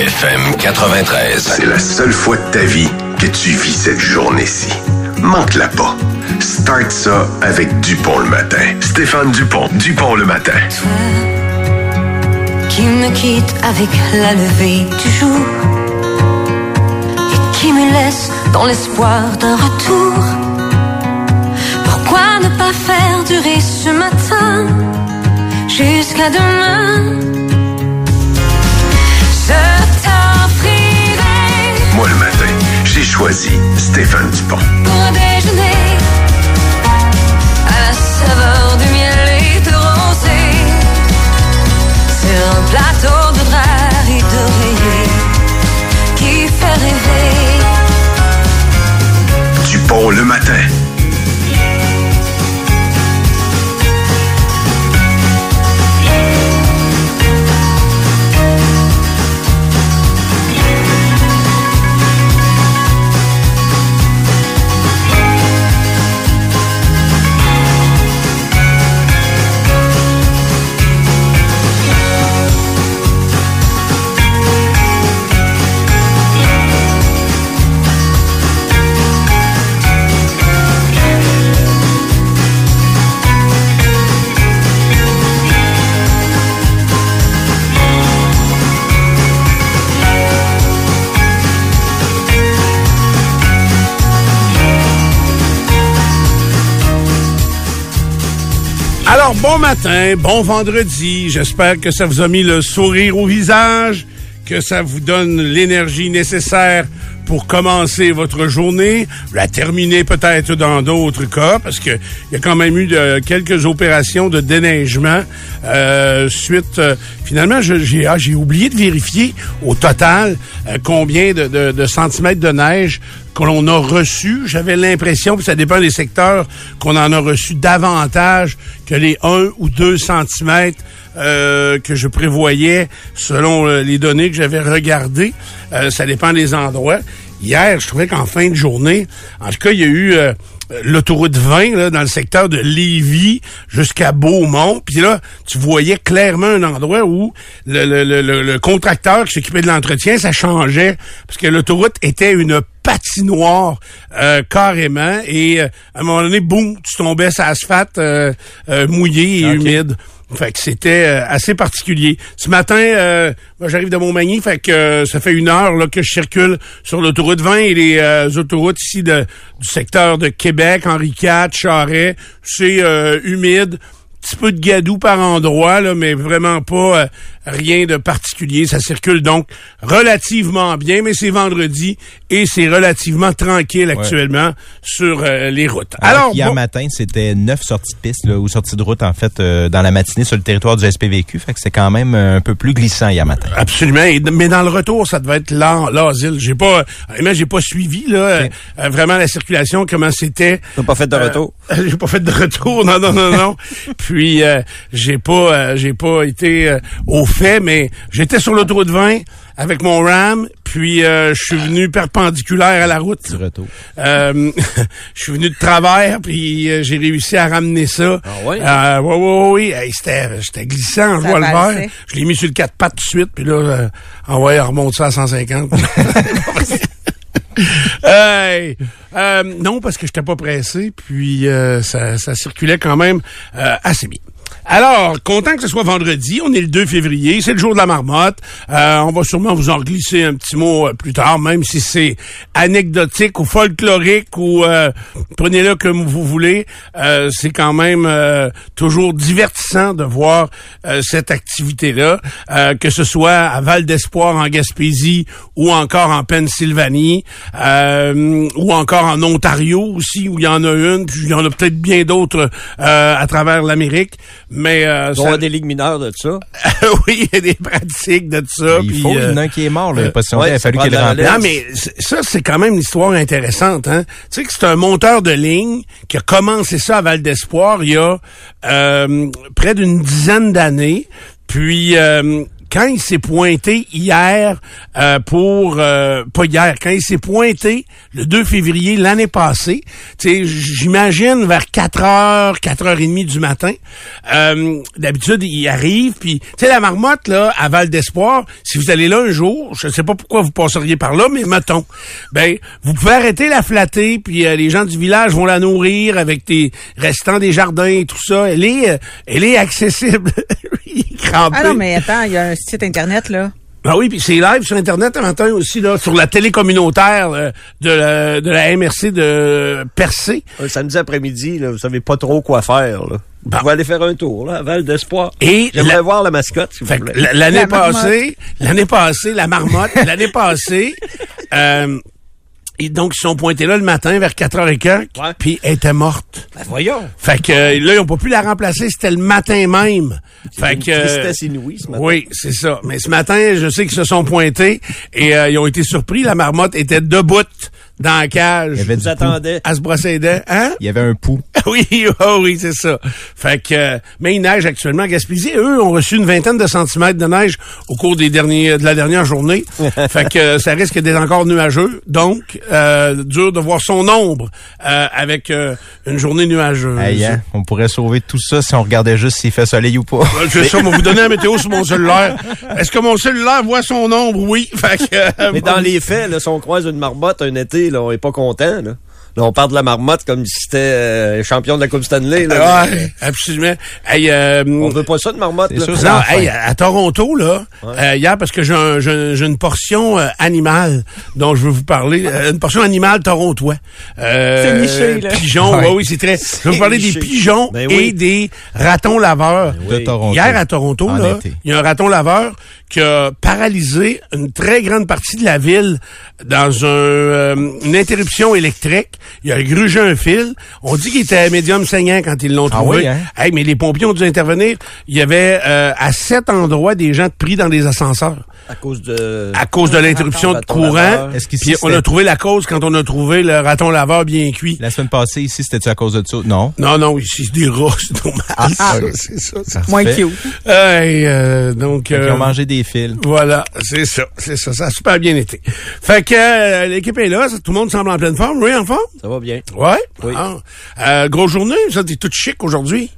FM 93. C'est la seule fois de ta vie que tu vis cette journée-ci. Manque-la pas. Start ça avec Dupont le matin. Stéphane Dupont, Dupont le matin. qui me quitte avec la levée du jour et qui me laisse dans l'espoir d'un retour? Pourquoi ne pas faire durer ce matin jusqu'à demain? J'ai choisi Stéphane Dupont. pour déjeuner à la saveur du miel et de rosée sur un plateau de drap et d'oreiller qui fait rêver. Dupont le matin. Bon matin, bon vendredi. J'espère que ça vous a mis le sourire au visage, que ça vous donne l'énergie nécessaire pour commencer votre journée, la terminer peut-être dans d'autres cas, parce que il y a quand même eu quelques opérations de déneigement euh, suite. euh, finalement, j'ai ah, oublié de vérifier au total euh, combien de centimètres de neige que l'on a reçu. J'avais l'impression, puis ça dépend des secteurs, qu'on en a reçu davantage que les 1 ou 2 centimètres euh, que je prévoyais selon euh, les données que j'avais regardées. Euh, ça dépend des endroits. Hier, je trouvais qu'en fin de journée, en tout cas, il y a eu euh, l'autoroute 20 là, dans le secteur de Lévis jusqu'à Beaumont. Puis là, tu voyais clairement un endroit où le, le- le- le- le contracteur qui s'occupait de l'entretien, ça changeait parce que l'autoroute était une patinoire euh, carrément et euh, à un moment donné, boum, tu tombais sur l'asphalte euh, euh, mouillé et humide. Fait que c'était euh, assez particulier. Ce matin, euh, moi j'arrive de Montmagny, fait que euh, ça fait une heure là, que je circule sur l'autoroute 20 et les euh, autoroutes ici de, du secteur de Québec, Henri IV, Charret. C'est euh, humide, petit peu de gadou par endroit, là, mais vraiment pas euh, rien de particulier. Ça circule donc relativement bien, mais c'est vendredi et c'est relativement tranquille actuellement sur euh, les routes. Alors, Alors, hier bon- matin, c'était neuf sorties de piste là, ou sorties de route en fait euh, dans la matinée sur le territoire du SPVQ. Fait que c'est quand même euh, un peu plus glissant hier matin. Absolument. Et- mais dans le retour, ça devait être l'asile. J'ai pas, honnêtement, j'ai pas suivi là euh, euh, vraiment la circulation, comment c'était. T'as pas fait de Euh, retour? j'ai pas fait de retour. Non, non, non, non. Puis euh, j'ai pas, euh, j'ai pas été euh, au fait, mais j'étais sur l'autoroute 20 avec mon Ram. Puis euh, je suis venu perpendiculaire à la route. Du retour. Euh, je suis venu de travers, puis euh, j'ai réussi à ramener ça. Ah ouais? Euh, ouais, ouais, ouais. Hey, c'était, j'étais glissant, je vois le verre. Je l'ai mis sur le quatre pattes tout de suite, puis là, euh, ah ouais, on remonte ça à 150. Hey, euh, non, parce que j'étais pas pressé, puis euh, ça, ça circulait quand même euh, assez bien. Alors, content que ce soit vendredi, on est le 2 février, c'est le jour de la marmotte. Euh, on va sûrement vous en glisser un petit mot euh, plus tard, même si c'est anecdotique ou folklorique ou euh, prenez-le comme vous voulez. C'est quand même toujours divertissant de voir cette activité-là, que ce soit à Val d'Espoir en Gaspésie ou encore en Pennsylvanie ou encore en Ontario aussi où il y en a une, puis il y en a peut-être bien d'autres à travers l'Amérique. Mais euh, Il doit y ça- des ligues mineures de ça. oui, il y a des pratiques de ça. Il faut, il y euh, en a un qui est mort, là. Il y a pas si longtemps, ouais, il a fallu qu'il remplace. non, mais ça, c'est quand même une histoire intéressante. Hein? Tu sais que c'est un monteur de ligne qui a commencé ça à Val d'Espoir il y a euh, près d'une dizaine d'années. Puis, euh, quand il s'est pointé hier euh, pour euh, pas hier, quand il s'est pointé le 2 février l'année passée, tu sais, j'imagine vers 4 heures, 4 heures et demie du matin. euh, D'habitude, il arrive, puis tu sais la marmotte là à Val d'Espoir. Si vous allez là un jour, je sais pas pourquoi vous passeriez par là, mais mettons, ben vous pouvez arrêter la flatter, puis euh, les gens du village vont la nourrir avec des restants des jardins et tout ça. Elle est, euh, elle est accessible. Il est crampé. Ah non, mais attends, il y a un site Internet, là. Ah oui, puis c'est live sur Internet un matin aussi, là, sur la télé communautaire euh, de, la, de la MRC de Percé. Un samedi après-midi, là, vous savez pas trop quoi faire. Là. Bon. Vous pouvez aller faire un tour, là, à Val d'Espoir. Et J'aimerais la- voir la mascotte, s'il vous plaît. l'année La passée, l'année passée, la marmotte, l'année passée, euh, et donc ils sont pointés là le matin vers 4 h et quelques, Ouais. puis elle était morte. Ben, voyons. Fait que euh, là, ils ont pas pu la remplacer, c'était le matin même. Fait une que euh, tristesse inouïe, ce matin. Oui, c'est ça. Mais ce matin, je sais qu'ils se sont pointés et euh, ils ont été surpris. La marmotte était debout dans la cage. Il y avait Vous attendez. À se brosser les dents. Hein? Il y avait un pouls. oui, oh oui, c'est ça. Fait que, euh, mais il neige actuellement à Gaspésie. Eux ont reçu une vingtaine de centimètres de neige au cours des derniers, de la dernière journée. fait que euh, ça risque d'être encore nuageux. Donc, euh, dur de voir son ombre euh, avec euh, une journée nuageuse. Hein, on pourrait sauver tout ça si on regardait juste s'il fait soleil ou pas. C'est ça, on va vous donner la météo sur mon cellulaire. Est-ce que mon cellulaire voit son ombre? Oui. Fait que, euh, Mais dans les faits, là, si on croise une marmotte un été, là, on est pas content. Là. Là, on parle de la marmotte comme si c'était euh, champion de la Coupe Stanley. Là, Mais, Ouais, absolument. Hey, euh, On veut pas ça de marmotte. Là. sûr, Non, hey, à, Toronto, là, euh, hier, parce que j'ai un- j'ai un- j'ai une portion euh, animale dont je veux vous parler, euh, une portion animale torontois. Euh, C'est niché, là. Pigeons, Ouais. ouais, oui, c'est très... Je vais vous parler des pigeons Ben et des ratons laveurs. De Oui. Toronto. Hier, à Toronto, En là, il y a un raton laveur qui a paralysé une très grande partie de la ville dans un, euh, une interruption électrique. Il a grugé un fil. On dit qu'il était médium saignant quand ils l'ont Ah trouvé. oui, hein? Hey, mais les pompiers ont dû intervenir. Il y avait euh, à sept endroits des gens pris dans des ascenseurs À cause de... à cause de l'interruption de courant. Est-ce qu'ici, Puis on a trouvé la cause quand on a trouvé le raton laveur bien cuit. La semaine passée, ici, c'était-tu à cause de ça? Non. Non, non, ici, c'est des rats, c'est normal. Ah, ça, ok. c'est ça. ça. Moins cute. Hey, euh, donc, Fait qu'ils euh, ont mangé des fils. Voilà, c'est ça, c'est ça, ça a super bien été. Fait que euh, l'équipe est là, ça, tout le monde semble en pleine forme, oui, en forme? Ça va bien? Ouais. Oui. Ah. Euh, grosse journée, ça, t'es tout chic aujourd'hui?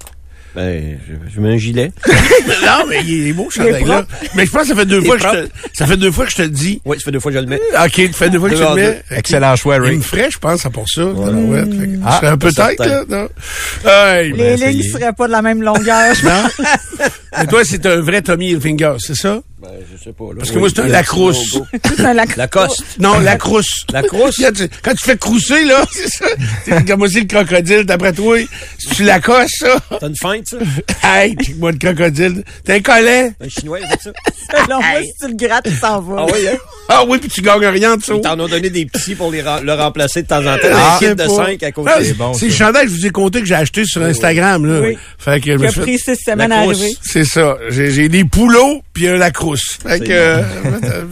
Ben, je, je mets un gilet. non, mais il est beau, ce Il chandail-là. Mais je pense que ça fait deux Il fois que je te, ça fait deux fois que je te le dis. Oui, ça fait deux fois que je le mets. OK, ça fait deux fois que je le mets. Excellent choix, Il Ray. me ferait, je pense, à pour ça. Ouais, Ah, je serais un peu tête, là. Non? Hey, Les Ben, lignes seraient pas de la même longueur. non? Mais toi, c'est un vrai Tommy Hilfiger, c'est ça? Ben, je sais pas. Là. Parce que moi, c'est un Lacrousse. C'est un lac- Lacoste. Non, la crousse. La crousse? Quand tu, fais crousser, là, c'est ça. C'est comme aussi le crocodile, d'après toi. Si tu la cosses, ça? T'as une ça? Hey, moi le crocodile. T'es un collet. Un chinois, il a fait ça? Non, moi, si tu le grattes, il s'en va. Ah oui, hein? Ah oui, puis tu gagnes rien de dessous. Ils t'en ont donné des petits pour les le remplacer de temps en temps. Ah, un kit c'est de pas- 5 à côté. Ah, C'est bon, C'est le chandail que je vous ai compté que j'ai acheté sur Instagram, là. Oui. Fait que je pris six semaines à arriver. C'est ça. J'ai des poulots puis un lacrousse. Fait que, C'est euh,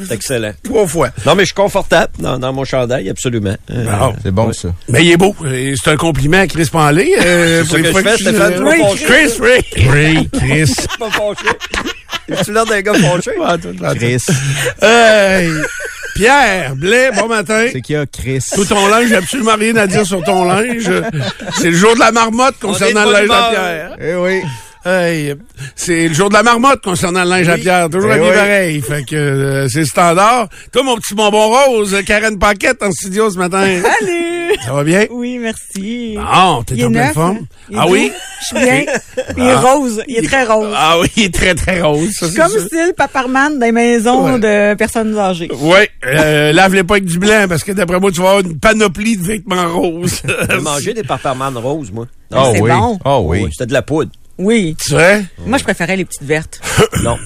C'est excellent. trois fois. Non, mais je suis confortable dans, dans mon chandail, absolument. Euh, Bon. C'est bon, ça. Mais il est beau. C'est un compliment à Chris Panlé. Euh, C'est une que fois je fais, Stéphane, Oui. Chris, Ray. Ray, Chris. pas fâché. Tu l'air d'un gars fâché? Ah. Chris. Hey, Pierre, Blais, bon matin. C'est qu'il y a Chris? Tout ton linge, j'ai absolument rien à dire sur ton linge. C'est le jour de la marmotte concernant le linge à. Pierre. Eh oui. Hey, c'est le jour de la marmotte concernant le linge à Pierre. Toujours Eh habillé oui. pareil. Fait que euh, c'est standard. Toi, mon petit bonbon rose, Karen Paquette en studio ce matin. Salut! Ça va bien? Oui, merci. Ah, t'es en pleine neuf. forme? Ah oui? Je suis bien. Il est rose. Il est très rose. Ah oui, il est très, très rose. ça, Comme sûr. style Paparman des maisons Ouais. de personnes âgées. Oui, euh, lave-les pas avec du blanc parce que d'après moi, tu vas avoir une panoplie de vêtements roses. J'ai mangé des parparman roses, moi. Oh c'est oui. bon. Oh oui. C'était de la poudre. Oui. tu sais? Moi, je préférais les petites vertes. Non.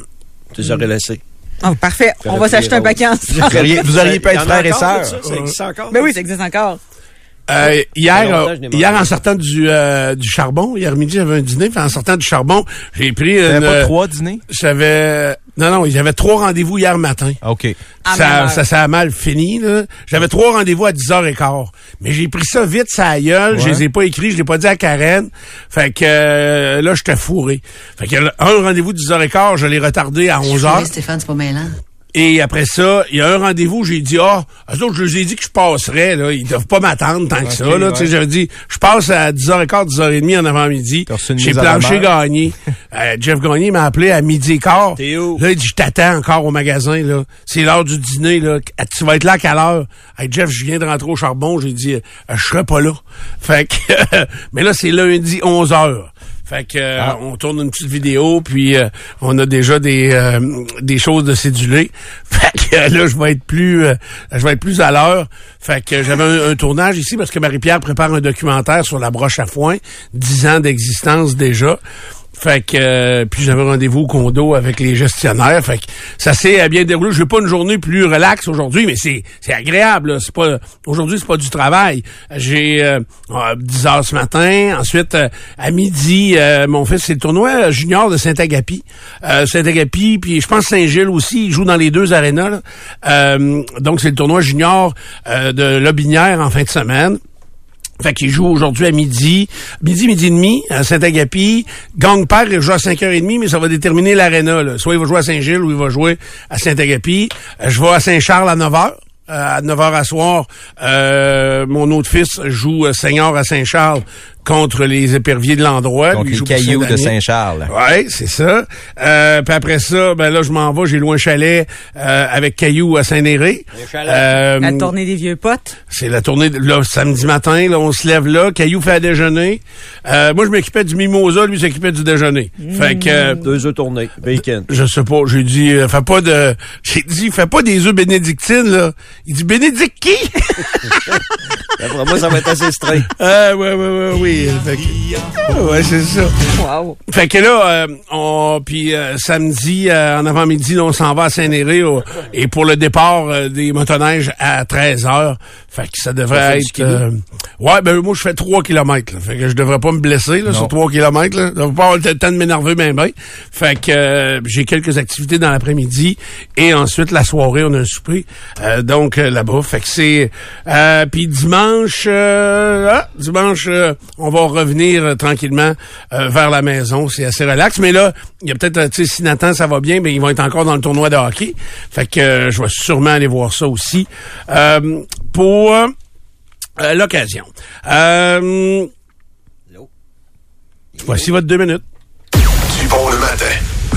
Tu les aurais laissées. Oh, parfait. On va s'acheter un paquet Vous ensemble. auriez, vous auriez pu être en a frère et encore, sœur. Ça, ça existe encore? Ben oui, ça existe encore. Euh, hier, euh, je hier, en sortant du, euh, du charbon, hier midi, j'avais un dîner, puis en sortant du charbon, j'ai pris une... pas euh, trois dîners? J'avais... Non, non, j'avais trois rendez-vous hier matin. OK. À même Ça, ça, ça a mal fini, là. J'avais trois rendez-vous à 10h15. Mais j'ai pris ça vite, ça a gueule. Je Ouais. les ai pas écrits, je l'ai pas dit à Karen. Fait que euh, là, j'étais fourré. Fait que un rendez-vous de 10h15, je l'ai retardé à 11h. Stéphane, c'est pas mêlant. Et après ça, il y a un rendez-vous, j'ai dit, ah, eux autres, je les ai dit que je passerais, là. Ils doivent pas m'attendre tant que ça, là. Tu sais, j'avais dit, je passe à 10h15, 10h30 en avant-midi. J'ai planché gagné. Euh, Jeff Gagné m'a appelé à midi et quart. T'es où? Là, il dit, je t'attends encore au magasin, là. C'est l'heure du dîner, là. Ah, Tu vas être là à quelle heure? Hey, Jeff, je viens de rentrer au charbon. J'ai dit, euh, je serai pas là. Fait que, mais là, c'est lundi 11 h Fait que euh, Ah. on tourne une petite vidéo, puis euh, on a déjà des euh, des choses de cédulé. Fait que euh, là, je vais être plus euh, je vais être plus à l'heure. Fait que j'avais un, un tournage ici parce que Marie-Pierre prépare un documentaire sur la broche à foin, 10 ans d'existence déjà. Fait que euh, puis j'avais rendez-vous au condo avec les gestionnaires. Fait que ça s'est euh, bien déroulé. Je n'ai pas une journée plus relaxe aujourd'hui, mais c'est c'est agréable. C'est pas aujourd'hui c'est pas du travail. J'ai euh, euh, 10 heures ce matin. Ensuite euh, à midi, euh, mon fils c'est le tournoi junior de Saint-Agapi. Saint-Agapi, puis je pense Saint-Gilles aussi. Il joue dans les deux arénas. donc c'est le tournoi junior de Lobinière en fin de semaine. Fait qu'il joue aujourd'hui à midi, midi, midi et demi, à Saint-Agapi. Gang père, il joue à 5h30, mais ça va déterminer l'aréna. Soit il va jouer à Saint-Gilles ou il va jouer à Saint-Agapi. Euh, Je vais à Saint-Charles à 9h. Euh, à 9h à soir, euh, mon autre fils joue Seigneur à Saint-Charles contre les éperviers de l'endroit. Il les cailloux de. Saint-Charles. Ouais, c'est ça. Euh, puis après ça, ben là, je m'en vais, j'ai loué un chalet euh, avec Caillou à Saint-Néré. Euh, La tournée des vieux potes. c'est la tournée, de- là, samedi matin, là, on se lève là, Caillou fait à déjeuner. Euh, moi, je m'occupais du mimosa, lui s'occupait du déjeuner. Fait que, euh, Deux œufs tournés. Bacon. je sais pas, j'ai dit, euh, fais pas de, j'ai dit, fais pas des œufs bénédictines, là. Il dit, bénédict qui? D'après moi, ça va être assez straight. ah, ouais, ouais, ouais, oui. Fait que- ouais, c'est ça. Wow. Fait que là, euh, on, puis euh, samedi, euh, en avant-midi, on s'en va à Saint-Néré et pour le départ euh, des motoneiges à 13 heures. Fait que ça devrait être... euh, ouais, ben moi, je fais 3 kilomètres. Là, fait que je devrais pas me blesser là, sur 3 kilomètres. Là. Je devrais pas avoir le temps de m'énerver ben ben. Fait que euh, j'ai quelques activités dans l'après-midi et ensuite, la soirée, on a un souper. Euh, donc, euh, là-bas. Fait que c'est... Euh, puis dimanche, euh, ah, dimanche, on va revenir tranquillement vers la maison. C'est assez relax. Mais là, il y a peut-être, tu sais, si Nathan, ça va bien, mais ils vont être encore dans le tournoi de hockey. Fait que je vais sûrement aller voir ça aussi. Euh, pour euh, l'occasion. Euh, voici votre deux minutes. Dupont le matin.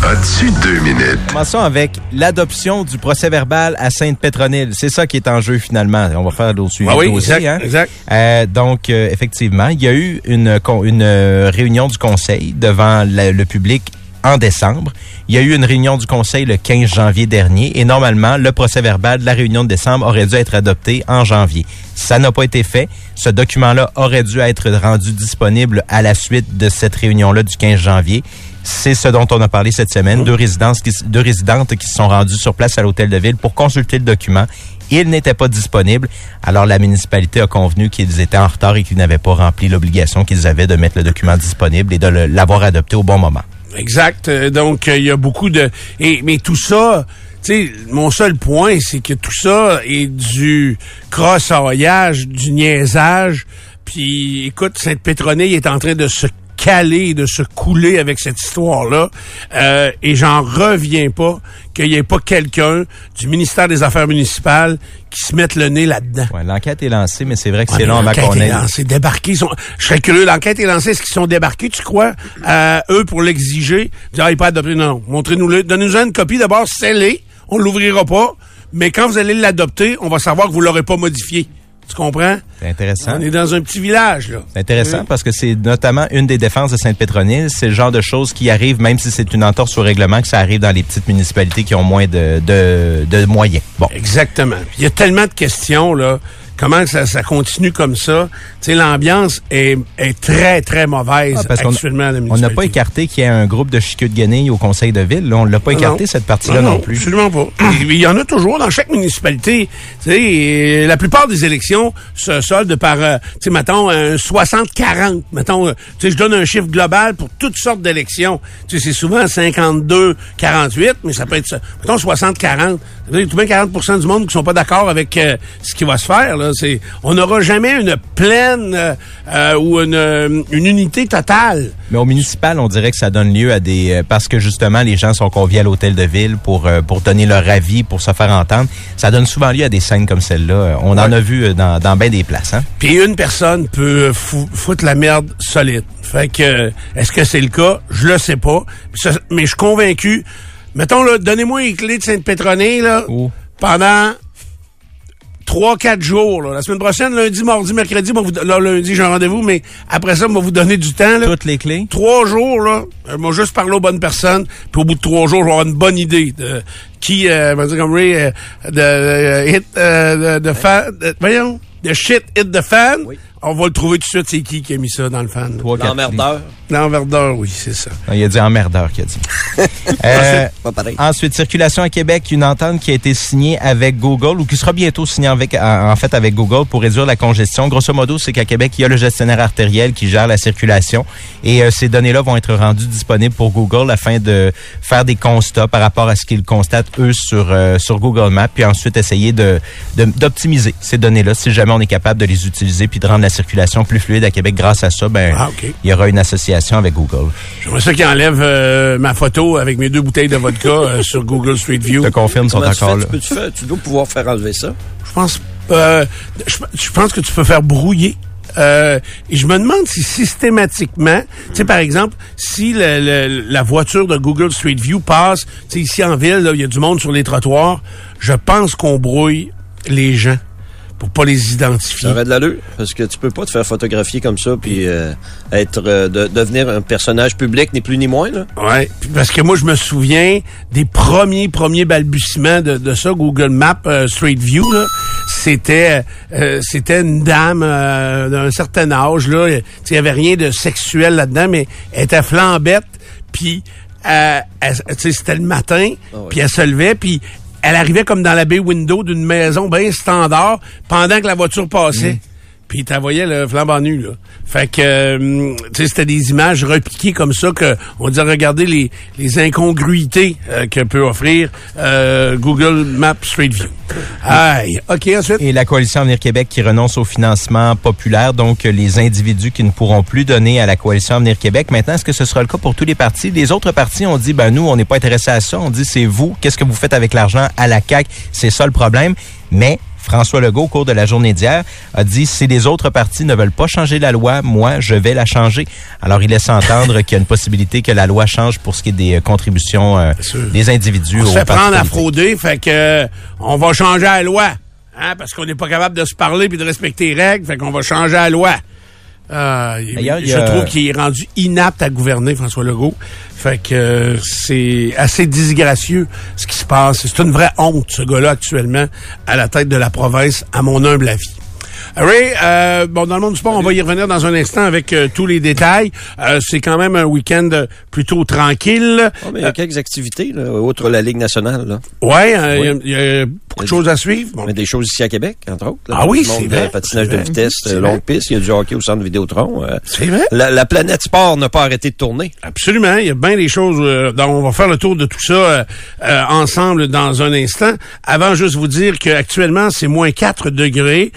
As-tu deux minutes? Commençons avec l'adoption du procès verbal à Sainte-Pétronille. C'est ça qui est en jeu finalement. On va faire le suivi Ah oui, du dossier, exact, hein? exact. Euh, donc, euh, effectivement, il y a eu une, euh, réunion du conseil devant la- le public en décembre. Il y a eu une réunion du conseil le 15 janvier dernier et normalement, le procès verbal de la réunion de décembre aurait dû être adopté en janvier. Ça n'a pas été fait. Ce document-là aurait dû être rendu disponible à la suite de cette réunion-là du 15 janvier. C'est ce dont on a parlé cette semaine. Deux, résidences qui, résidentes qui se sont rendues sur place à l'hôtel de ville pour consulter le document. Il n'était pas disponible. Alors la municipalité a convenu qu'ils étaient en retard et qu'ils n'avaient pas rempli l'obligation qu'ils avaient de mettre le document disponible et de l'avoir adopté au bon moment. Exact. Euh, Donc, euh, il y a beaucoup de... Et, mais tout ça, tu sais, mon seul point, c'est que tout ça est du crossoyage, du niaisage. Puis, écoute, Sainte-Pétronille est en train de se caler, de se couler avec cette histoire-là. Euh, et j'en reviens pas qu'il n'y ait pas quelqu'un du ministère des Affaires municipales qui se mette le nez là-dedans. Ouais, L'enquête est lancée, mais c'est vrai que Ouais, c'est long avant l'enquête est lancée, débarqués. ils sont- Je serais curieux, l'enquête est lancée. Est-ce qu'ils sont débarqués, tu crois, à eux pour l'exiger? Dire, ah, il adopté. Non, non. Montrez-nous-le. Donnez-nous une copie d'abord, scellée. On l'ouvrira pas. Mais quand vous allez l'adopter, on va savoir que vous l'aurez pas modifié. Tu comprends? C'est intéressant. On est dans un petit village, là. C'est intéressant parce que c'est notamment une des défenses de Sainte-Pétronille. C'est le genre de choses qui arrivent, même si c'est une entorse au règlement, que ça arrive dans les petites municipalités qui ont moins de, de, de moyens. Bon. Exactement. Il y a tellement de questions, là, comment ça, ça continue comme ça? Tu sais, l'ambiance est, est très, très mauvaise Ah, actuellement à la On n'a pas écarté qu'il y ait un groupe de chicots de guenilles au conseil de ville. Là, on l'a pas écarté, Non. cette partie-là non, plus. Absolument pas. Il y en a toujours dans chaque municipalité. Tu sais, et la plupart des élections se soldent par, euh, tu sais, mettons, un 60-40. Mettons, euh, tu sais, je donne un chiffre global pour toutes sortes d'élections. Tu sais, c'est souvent 52-48, mais ça peut être, ça. mettons, 60-40. Ça veut dire tout bien 40 du monde qui sont pas d'accord avec euh, ce qui va se faire. Là. C'est, on n'aura jamais une pleine euh, euh, ou une, une unité totale. Mais au municipal, on dirait que ça donne lieu à des... euh, parce que justement, les gens sont conviés à l'hôtel de ville pour, euh, pour donner leur avis, pour se faire entendre. Ça donne souvent lieu à des scènes comme celle-là. On en a vu dans, dans bien des places. Hein? Puis une personne peut fou- foutre la merde solide. Fait que, est-ce que c'est le cas? Je le sais pas. Mais je suis convaincu. Mettons, là, donnez-moi les clés de Sainte-Pétronée, là, Oh. pendant trois, quatre jours, là. La semaine prochaine, lundi, mardi, mercredi, moi, vous, là, lundi, j'ai un rendez-vous, mais après ça, moi, vous donner du temps, là. Toutes les clés? Trois jours, là, euh, moi, juste parler aux bonnes personnes, puis au bout de trois jours, je vais avoir une bonne idée de qui, euh, va dire comme Ray, euh, de, euh, hit, euh, de, de fan, de- voyons, de shit hit the fan. Oui. On va le trouver tout de suite, c'est qui qui a mis ça dans le fan? L'emmerdeur. L'enverdeur, oui, c'est ça. Non, il a dit emmerdeur qu'il a dit. Euh, Pas pareil. Ensuite, circulation à Québec, une entente qui a été signée avec Google ou qui sera bientôt signée avec, en en fait avec Google pour réduire la congestion. Grosso modo, c'est qu'à Québec, il y a le gestionnaire artériel qui gère la circulation et euh, ces données-là vont être rendues disponibles pour Google afin de faire des constats par rapport à ce qu'ils constatent eux sur euh, sur Google Maps puis ensuite essayer de de- d'optimiser ces données-là si jamais on est capable de les utiliser puis de rendre la circulation plus fluide à Québec grâce à ça. Ben, Ah, OK. il y aura une association avec Google. J'aimerais ça qu'il enlève euh, ma photo avec mes deux bouteilles de vodka euh, sur Google Street View. Je te confirme, sont encore fais? là. Tu, peux -tu, faire? tu dois pouvoir faire enlever ça? Je pense, euh, je, je pense que tu peux faire brouiller. Euh, et je me demande si systématiquement, tu sais, par exemple, si le- le- la voiture de Google Street View passe, tu sais, ici en ville, il y a du monde sur les trottoirs, je pense qu'on brouille les gens pour pas les identifier. Ça aurait de l'allure, parce que tu peux pas te faire photographier comme ça puis euh, être euh, de, devenir un personnage public, ni plus ni moins. Là. Ouais, parce que moi je me souviens des premiers premiers balbutiements de, de ça Google Maps euh, Street View là, c'était euh, c'était une dame euh, d'un certain âge là, il y avait rien de sexuel là-dedans mais elle était flambette puis euh, elle- tu sais c'était le matin, ouais. puis elle se levait puis elle arrivait comme dans la baie window d'une maison bien standard pendant que la voiture passait. Puis tu voyais le flambant nu, là. Fait que, euh, tu sais, c'était des images repiquées comme ça que on disait regarder les, les incongruités euh, que peut offrir euh, Google Maps Street View. Aïe. OK, ensuite? Et la Coalition Avenir Québec qui renonce au financement populaire, donc les individus qui ne pourront plus donner à la Coalition Avenir Québec. Maintenant, est-ce que ce sera le cas pour tous les partis? Les autres partis ont dit, ben nous, on n'est pas intéressés à ça. On dit, c'est vous. Qu'est-ce que vous faites avec l'argent à la CAQ? C'est ça le problème. Mais François Legault, au cours de la journée d'hier, a dit si les autres partis ne veulent pas changer la loi, moi, je vais la changer. Alors, il laisse entendre qu'il y a une possibilité que la loi change pour ce qui est des euh, contributions euh, des individus. On se fait prendre à frauder, fait que euh, on va changer la loi. Hein, parce qu'on n'est pas capable de se parler puis de respecter les règles, fait qu'on va changer la loi. Euh, il- je trouve qu'il est rendu inapte à gouverner, François Legault. Fait que euh, c'est assez disgracieux ce qui se passe. C'est une vraie honte, ce gars-là, actuellement, à la tête de la province, à mon humble avis. Ray, euh, bon, dans le monde du sport, on va y revenir dans un instant avec euh, tous les détails. Euh, c'est quand même un week-end euh, plutôt tranquille. Mais il y a quelques activités, là, outre la Ligue nationale. Là. Ouais, il y a- il y, a beaucoup de choses à suivre. Bon, Il y a des choses ici à Québec, entre autres. là. Ah oui, c'est vrai. Patinage de vitesse, longue piste. Il y a du hockey au centre Vidéotron. euh, c'est vrai. la, la planète sport n'a pas arrêté de tourner. Absolument, il y a bien des choses. dont on va faire le tour de tout ça ensemble dans un instant. Avant, juste vous dire qu'actuellement, c'est moins 4 degrés.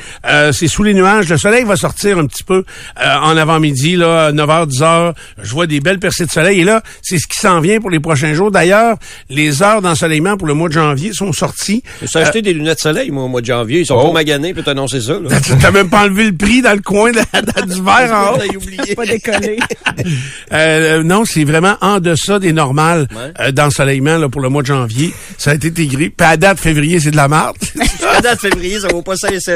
C'est sous les nuages. Le soleil va sortir un petit peu euh, en avant-midi, là, 9h, 10h. Je vois des belles percées de soleil. Et là, c'est ce qui s'en vient pour les prochains jours. D'ailleurs, les heures d'ensoleillement pour le mois de janvier sont sorties. Je me suis acheté des lunettes de soleil, moi, au mois de janvier. Ils sont Oh. pas maganés, puis t'annoncer ça. Là. T'as même pas enlevé le prix dans le coin de, de- du verre en haut. T'as oublié. Pas décoller. Euh, non, c'est vraiment en deçà des normales Ouais. euh, d'ensoleillement là, pour le mois de janvier. Ça a été intégré. Puis à date, février, c'est de la merde. La date février, ça vaut pas 5 cents.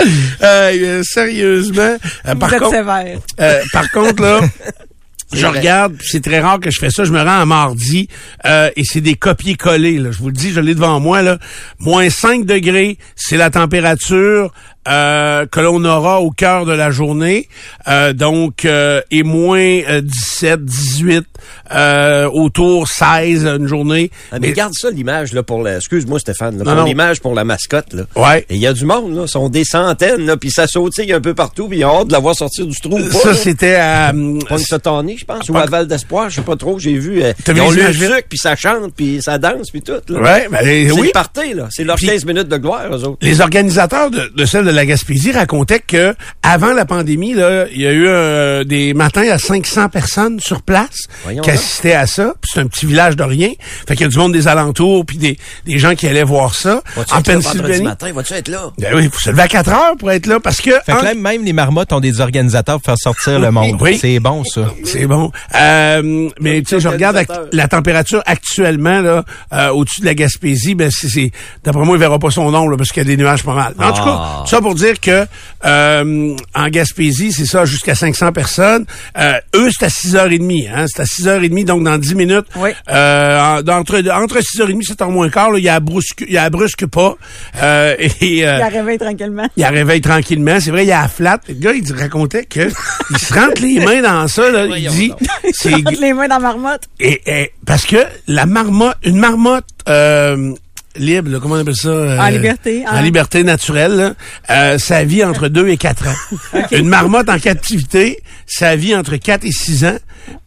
Euh, sérieusement. Euh, Vous par, êtes contre, sévère. euh, par contre, là, je vrai. regarde, c'est très rare que je fais ça, je me rends à mardi, euh, et c'est des copier-coller, là. Je vous le dis, je l'ai devant moi, là. Moins 5 degrés, c'est la température euh, que l'on aura au cœur de la journée. Euh, donc, euh, et moins euh, 17, 18, euh, autour 16 une journée. Ah, mais garde ça, l'image, là, pour la... Excuse-moi, Stéphane, là, pour l'image pour la mascotte, là. Ouais. Il y a du monde, là. sont des centaines, là, puis ça sautille un peu partout, puis ils ont hâte de la voir sortir du trou. ou pas, Ça, c'était à... une Sotanie, je pense, ou à Val d'Espoir, je sais pas trop, j'ai vu. euh, T'as ils vu ont le sucre, puis ça chante, puis ça danse, puis tout. Là. Ouais, ben, C'est oui. le party, là. C'est leurs Puis- 15 minutes de gloire, eux autres. Les organisateurs de, de celle de la Gaspésie racontaient que avant la pandémie, là, il y a eu euh, des matins à 500 personnes sur place Voyons qui assistaient à ça. Puis c'est un petit village de rien. Fait qu'il y a du monde des alentours, puis des, des gens qui allaient voir ça. Vas-tu en Pennsylvanie. matin? Vas-tu être là? Ben oui, il faut se lever à 4 heures pour être là parce que... Fait en- que là, même les marmottes ont des organisateurs pour faire sortir le monde. Oui. C'est bon, ça. C'est bon. Euh, mais tu sais, je regarde la température actuellement là euh, au-dessus de la Gaspésie. Ben c'est, c'est- d'après moi, il verra pas son nom là, parce qu'il y a des nuages pas mal. En tout cas, Ah. Ça pour dire que euh, en Gaspésie, c'est ça, jusqu'à 500 personnes. Euh, eux, c'est à 6h30. Hein, c'est à 6h30, donc dans 10 minutes. Oui. Euh, en- entre, entre 6h30 et 7h moins quart, il y a brusque, il y a brusque pas. Euh, et, euh, Il a réveillé tranquillement. il la réveille tranquillement. C'est vrai, il y a la flat. Le gars, il racontait que il se rentre les mains dans ça. Là, il dit, donc. c'est Entre les mains dans la marmotte. et, et- parce que la marmotte, une marmotte euh, libre, là, comment on appelle ça euh, En liberté, en liberté naturelle, là, euh, ça vit entre 2 et 4 ans. Une marmotte en captivité, ça vit entre 4 et 6 ans.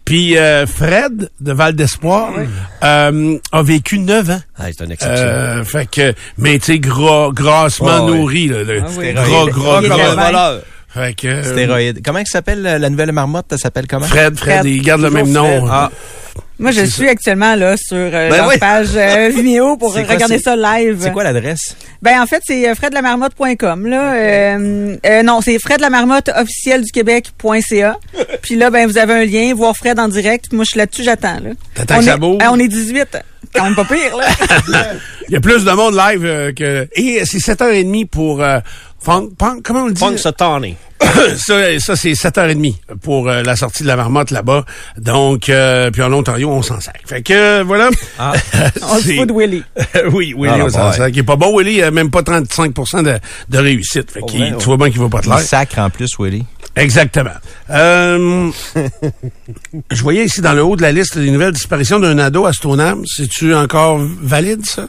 Puis euh, Fred de Val d'Espoir euh, a vécu 9 ans. Ah, c'est une exception. Euh, fait que, mais tu sais, gras, grassement Ah nourri, là, le- Ah oui. gras, Stéroïdes. gras, voleur. Fait que, euh, Stéroïdes. Comment elle s'appelle la la nouvelle marmotte? Elle s'appelle comment? Fred, Fred, Fred. il garde le même nom. Ah, Moi, je suis actuellement là sur euh, Ben leur oui. page euh, Vimeo pour quoi, regarder ça live. c'est quoi l'adresse? Ben en fait, c'est euh, fredlamarmotte.com là. Euh, euh, non, c'est fredlamarmotte officiel du Québec.ca. Puis là ben vous avez un lien voir Fred en direct. Moi je suis là-dessus, j'attends là. T'attends on est- on est 18. Quand même pas pire là. Il y a plus de monde live euh, que... Et c'est 7h30 pour... Euh, funk- punk- comment on le dit? Punk Sotani. ça, ça c'est 7h30 pour euh, la sortie de la marmotte là-bas. Donc, euh, puis en Ontario, on s'en sert. Fait que, euh, voilà. Ah. On se C'est- fout de Willy. oui, Willy, Ah, on s'en sert. Qui est pas bon, Willy, il a même pas 35 de, de réussite. Fait Oh, qu'il- ouais, tu vois bien qu'il va pas te Il l'air. sacre en plus, Willy. Exactement. Euh, je voyais ici dans le haut de la liste des nouvelles disparitions d'un ado à Stoneham. C'est-tu encore valide, ça?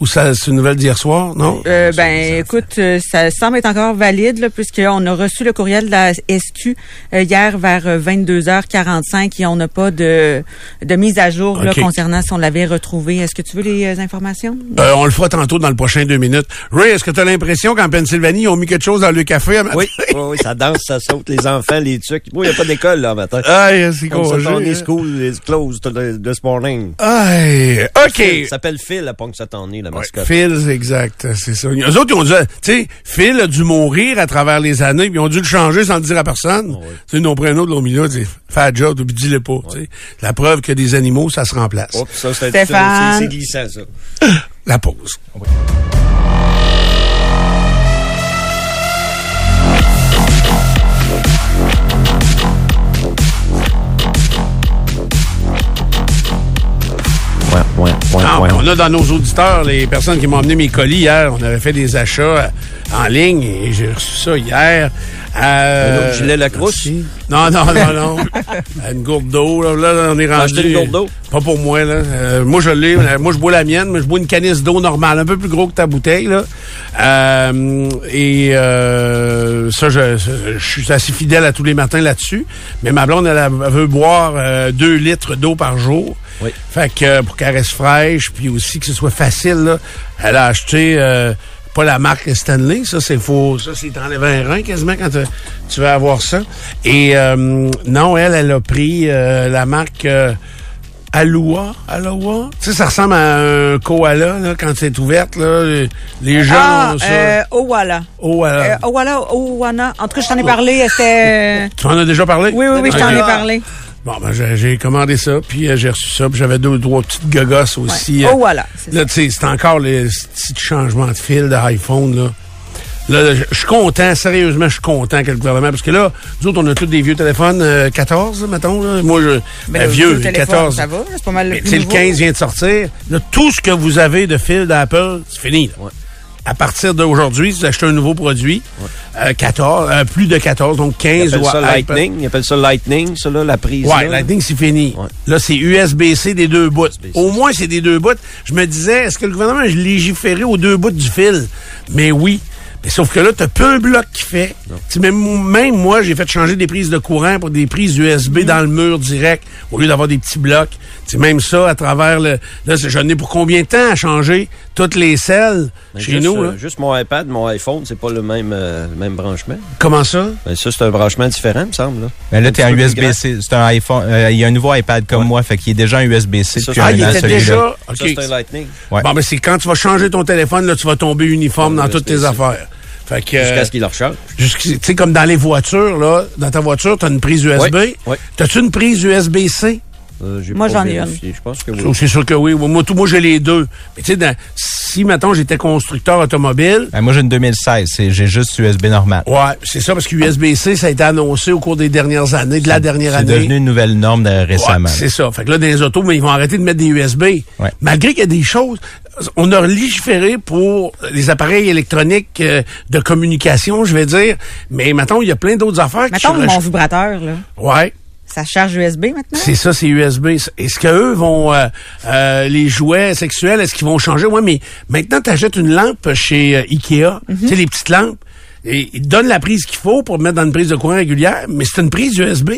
Ou ça, c'est une nouvelle d'hier soir, non? Euh, ben, écoute, euh, ça semble être encore valide, là, puisqu'on a reçu le courriel de la SQ euh, hier vers euh, 22h45 et on n'a pas de, de mise à jour là, concernant si on l'avait retrouvé. Est-ce que tu veux les euh, informations? Euh, on le fera tantôt dans le prochain deux minutes. Ray, est-ce que tu as l'impression qu'en Pennsylvanie, ils ont mis quelque chose dans le café à matin? Oui, oui, oui, ça danse, ça saute, les enfants, les trucs. Moi, il n'y a pas d'école, là, matin. Aïe, c'est. Sotani hein. School is closed this morning. Aïe, OK. Ça s'appelle Phil, la Punk La Ouais, mascotte. Phil, exact, c'est ça. Eux autres, ils ont dû, tu sais, Phil a dû mourir à travers les années, puis ils ont dû le changer sans le dire à personne. Ouais. Tu sais, ils n'ont pris un autre, l'ont mis là, tu sais, fais la job, puis dis-le pas, tu sais. La preuve que des animaux, ça se remplace. Oups, ça, c'est glissant, ça. La pause. Ouais, ouais, ouais, Ah, on a dans nos auditeurs les personnes qui m'ont amené mes colis hier. On avait fait des achats euh, en ligne et j'ai reçu ça hier. Euh, Un autre gilet Lacrosse? Non, non, non, non. Euh, une gourde d'eau. Là, là, on est rendu. une gourde d'eau? Pas pour moi. Là. Euh, moi, je l'ai. Euh, Moi, je bois la mienne, mais je bois une canisse d'eau normale, un peu plus gros que ta bouteille. Là. Euh, et euh, ça, je, je suis assez fidèle à tous les matins là-dessus. Mais ma blonde, elle, elle veut boire euh, deux litres d'eau par jour. Oui. Fait que euh, pour qu'elle reste fraîche, puis aussi que ce soit facile, là, elle a acheté euh, pas la marque Stanley, ça c'est faux, ça c'est t'enlèves un rein quasiment quand tu- tu vas avoir ça. Et euh, non, elle, elle a pris euh, la marque euh, Aloha, Aloha? Tu sais, ça ressemble à un koala là, quand c'est ouverte là. Les- Les gens ah, ont ça. euh, Owala. oh, Euh, voilà. Owala, Owana. En tout cas, je t'en ai parlé. C'était... euh, Tu en as déjà parlé? Oui, oui, oui, je t'en ai Ok. parlé. Bon, ben, j'ai j'ai commandé ça, puis euh, j'ai reçu ça, puis j'avais deux ou trois petites gogosses aussi. euh, Owala, c'est ça. Là, tu sais, c'est encore les petits changements de fil d'iPhone, là. Là, je suis content, sérieusement, je suis content que le gouvernement, parce que là, nous autres, on a tous des vieux téléphones euh, 14, mettons, là. Moi, je, Ben, ben, le vieux, téléphone, 14. Ça va, c'est pas mal le plus tu sais, le nouveau. 15 vient de sortir. Là, tout ce que vous avez de fil d'Apple, c'est fini, là. À partir d'aujourd'hui, si vous achetez un nouveau produit, euh, 14, euh, plus de 14, donc Ils 15 appellent ça ou Lightning. Ils appellent ça Lightning, ça, là, la prise. Là. Lightning, c'est fini. Ouais. Là, c'est USB-C des deux bouts. Au moins, c'est des deux bouts. Je me disais, est-ce que le gouvernement a légiféré aux deux bouts du fil? Mais oui. Mais sauf que là, t'as peu un bloc qui fait. Tu Même, même moi, j'ai fait changer des prises de courant pour des prises USB dans le mur direct au lieu d'avoir des petits blocs. Sais, même ça, à travers le... Là, c'est- j'en ai pour combien de temps à changer toutes les selles Mais chez juste, nous? euh, là? juste mon iPad, mon iPhone, c'est pas le même, euh, le même branchement. Comment ça? Ben, ça, c'est un branchement différent, me semble. Là. Mais là, Un t'es plus USB-C. C'est un iPhone. euh, Il y a un nouveau iPad comme Ouais. moi, fait qu'il est déjà en USB-C c'est- Ah, un il an, était celui-là. déjà... Ça, c'est un Lightning. Ouais. Bon, mais c'est quand tu vas changer ton téléphone, là, tu vas tomber uniforme dans toutes tes affaires. Fait que... Jusqu'à ce qu'il le recharge. Tu sais, comme dans les voitures, là, dans ta voiture, tu as une prise USB. Oui, oui. T'as-tu une prise USB-C? Euh, Moi, j'en ai vérifié. Je pense que oui. C'est sûr que oui. Moi, tout, moi j'ai les deux. Mais tu sais, si, mettons, j'étais constructeur automobile, Ben, moi, j'ai une 2016. c'est- J'ai juste USB normal. ouais, c'est ça, parce que USB-C, ça a été annoncé au cours des dernières années, de la dernière C'est année. devenu une nouvelle norme de- Ouais, récemment. c'est ça. Fait que là, dans les autos, mais ils vont arrêter de mettre des USB. Ouais. Malgré qu'il y a des choses, on a légiféré pour les appareils électroniques euh, de communication, je vais dire. Mais maintenant, il y a plein d'autres affaires qui Mettons mon vibrateur, là. Ouais. Ça charge USB maintenant? C'est ça, c'est USB. Est-ce qu'eux vont, euh, euh, les jouets sexuels, est-ce qu'ils vont changer? Ouais, mais maintenant, tu achètes une lampe chez euh, Ikea, tu sais, les petites lampes, et ils te donnent la prise qu'il faut pour mettre dans une prise de courant régulière, mais c'est une prise USB.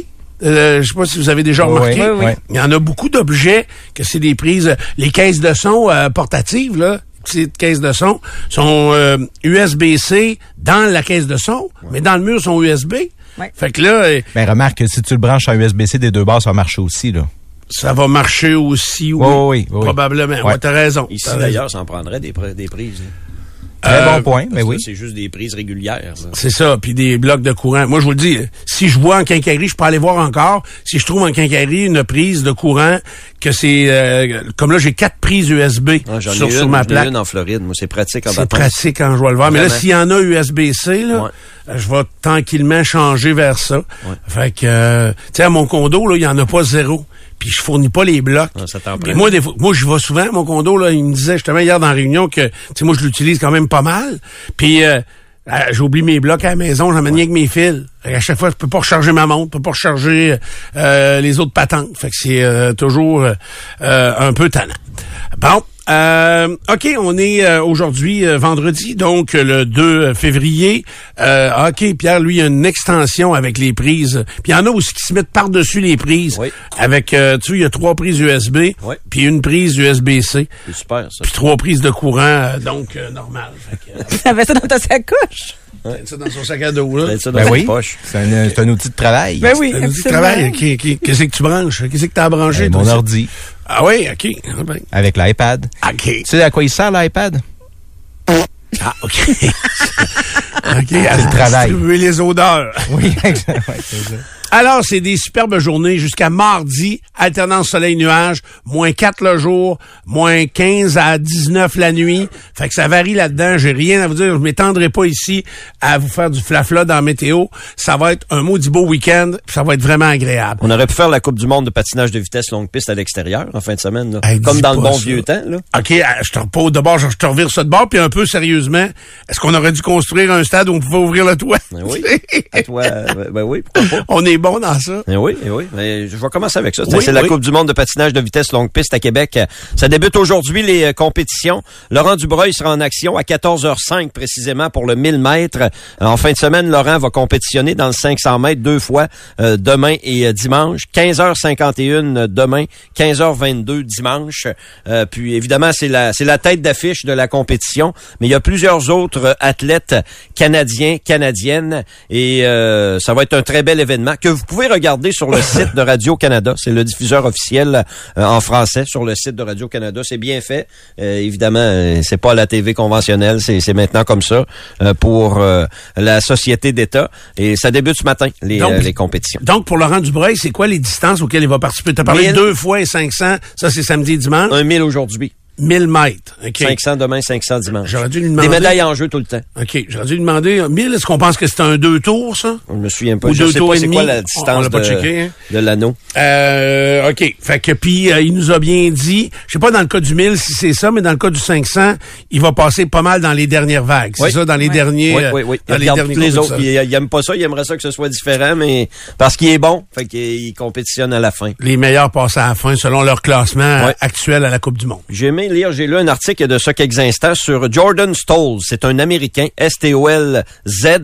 Euh, je sais pas si vous avez déjà Oui, remarqué. oui, oui. Il y en a beaucoup d'objets que c'est des prises, les caisses de son euh, portatives, là, petites caisses de son, sont euh, USB-C dans la caisse de son, mais dans le mur sont USB. Ouais. Fait que là, euh, Ben, remarque que si tu le branches en USB-C des deux bords, ça va marcher aussi, là. ça va marcher aussi, oui. Oui, oui. Probablement. Ouais. Ouais, t'as raison. Ici, d'ailleurs, ça en prendrait des, pri- des prises. hein. Très Euh, bon point, mais oui. C'est juste des prises régulières. C'est ça, puis des blocs de courant. Moi, je vous le dis, si je vois en quincaillerie, je peux aller voir encore. Si je trouve en quincaillerie une prise de courant, que c'est... euh, comme là, j'ai quatre prises USB Ah, ai sur, une, sur ma j'en ai plaque. une en Floride. Moi, c'est pratique en C'est pratique quand je vais le voir. Mais là, s'il y en a USB-C, là, Ouais. euh, je vais tranquillement changer vers ça. Fait que, euh, tu sais, à mon condo, là, il y en a pas zéro. Puis je fournis pas les blocs. Ah, ça moi, des fois, moi, je vais souvent mon condo, là. Il me disait justement hier dans la réunion que, tu sais, moi, je l'utilise quand même pas mal. Puis, euh, euh, j'oublie mes blocs à la maison, j'emmène rien que mes fils. À chaque fois, je peux pas recharger ma montre, je peux pas recharger euh, les autres patentes. Fait que c'est euh, toujours euh, un peu tannant. Bon. Euh, OK, on est euh, aujourd'hui euh, vendredi, donc euh, le 2 février. Euh, OK, Pierre, lui, il y a une extension avec les prises. Puis il y en a aussi qui se mettent par-dessus les prises. Oui. Avec, euh, tu sais, il y a trois prises USB, Oui. puis une prise USB-C, C'est super, ça. puis trois prises de courant, euh, donc euh, normal. Fait que, euh, ça dans ta sacoche? Mettre ça dans son sac à dos, là. Peut-être ça dans Ben ta oui. poche. C'est un, un outil de travail. Ben oui, Un outil de travail. Qui- qui- Qu'est-ce que tu branches? Qu'est-ce que tu as branché? Ben, mon ordi. Ah oui, OK. Ah, ben, Avec l'iPad. OK. Tu sais à quoi il sert, l'iPad? Ah, OK. OK. À le travail. distribuer les odeurs. Oui, exactement. Ouais, c'est ça. Alors, c'est des superbes journées jusqu'à mardi, alternance soleil-nuage, moins 4 le jour, moins 15 à 19 la nuit. Fait que ça varie là-dedans. J'ai rien à vous dire. Je m'étendrai pas ici à vous faire du flafla dans la météo. Ça va être un maudit beau week-end. puis Ça va être vraiment agréable. On aurait pu faire la Coupe du monde de patinage de vitesse longue piste à l'extérieur en fin de semaine. là. Hey, Comme dans le bon ça. vieux temps. Là. OK, euh, je te repose de bord, je te revire ça de bord, puis un peu sérieusement, est-ce qu'on aurait dû construire un stade où on pouvait ouvrir le toit? Ben oui. À toi, euh, ben oui, pourquoi pas. on est bon dans ça. Eh oui, eh oui. Mais je vais commencer avec ça. Oui, c'est la. Coupe du monde de patinage de vitesse longue piste à Québec. Ça débute aujourd'hui les euh, compétitions. Laurent Dubreuil sera en action à 14h05 précisément pour le 1000 mètres. En fin de semaine, Laurent va compétitionner dans le 500 mètres deux fois euh, demain et euh, dimanche. 15h51 demain, 15h22 dimanche. Euh, puis évidemment, c'est la c'est la tête d'affiche de la compétition. Mais il y a plusieurs autres euh, athlètes canadiens, canadiennes et euh, ça va être un très bel événement que vous pouvez regarder sur le site de Radio Canada. C'est le diffuseur officiel euh, en français sur le site de Radio Canada. C'est bien fait. Euh, évidemment, euh, c'est pas la TV conventionnelle, c'est maintenant comme ça pour la société d'État et ça débute ce matin les, Donc- les compétitions. Donc, pour Laurent Dubreuil, c'est quoi les distances auxquelles il va participer? Tu as parlé de 1000. deux fois et 500, ça c'est samedi et dimanche. Un 1000 aujourd'hui. 1000 mètres. OK? 500 demain, 500 dimanche. J'aurais dû lui Des demander. médailles en jeu tout le temps. OK. J'aurais dû lui demander, 1000, est-ce qu'on pense que c'est un deux tours, ça? Je me souviens pas. Ou Je deux sais tours pas et c'est demi. quoi la On distance l'a pas de, checké, hein? de l'anneau. Euh, OK. Fait que puis euh, il nous a bien dit, je sais pas dans le cas du 1000 si c'est ça, mais dans le cas du 500, il va passer pas mal dans les dernières vagues. C'est Oui. ça, dans les derniers. Oui, euh, oui, oui. Il Dans les regarde derniers tous les autres. Il, il aime pas ça. Il aimerait ça que ce soit différent, mais parce qu'il est bon, fait qu'il il compétitionne à la fin. Les meilleurs passent à la fin selon leur classement euh, actuel à la Coupe du Monde. J'ai aimé lire, j'ai lu un article de ça quelques sur Jordan Stolz. C'est un Américain, S-T-O-L-Z.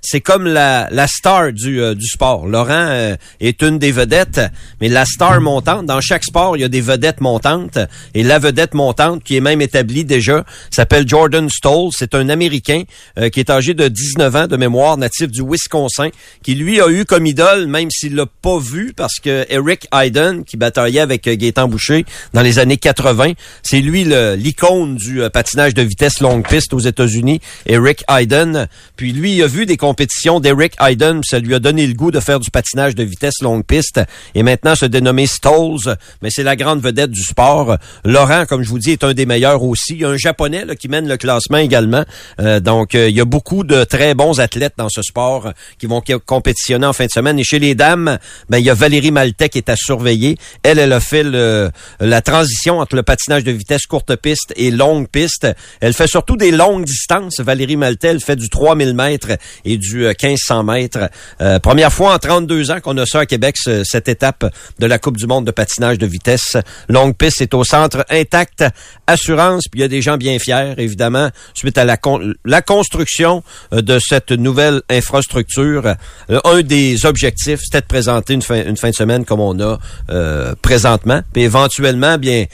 C'est comme la, la star du, euh, du sport. Laurent euh, est une des vedettes, mais la star montante, dans chaque sport, il y a des vedettes montantes. Et la vedette montante, qui est même établie déjà, s'appelle Jordan Stolz. C'est un Américain euh, qui est âgé de 19 ans de mémoire, natif du Wisconsin, qui lui a eu comme idole, même s'il l'a pas vu, parce que Eric Hayden, qui bataillait avec euh, Gaétan Boucher dans les années 80, c'est lui le- l'icône du euh, patinage de vitesse longue piste aux États-Unis, Eric Hayden. Puis lui, il a vu des compétitions d'Eric Hayden, ça lui a donné le goût de faire du patinage de vitesse longue piste. Et maintenant, se dénommer Stolz, mais c'est la grande vedette du sport. Laurent, comme je vous dis, est un des meilleurs aussi. Il y a un Japonais là, qui mène le classement également. Euh, donc, euh, il y a beaucoup de très bons athlètes dans ce sport euh, qui vont co- compétitionner en fin de semaine. Et chez les dames, ben, il y a Valérie Maltais qui est à surveiller. Elle, elle a fait le- la transition entre le patinage de vitesse courte piste et longue piste. Elle fait surtout des longues distances. Valérie Maltais, elle fait du 3000 mètres et du euh, 1500 mètres. Euh, première fois en 32 ans qu'on a ça à Québec, ce- cette étape de la Coupe du monde de patinage de vitesse. Longue piste, c'est au centre intact assurance. Puis il y a des gens bien fiers, évidemment, suite à la, con- la construction euh, de cette nouvelle infrastructure. Euh, un des objectifs, c'était de présenter une fin, une fin de semaine comme on a euh, présentement. Puis éventuellement, bien,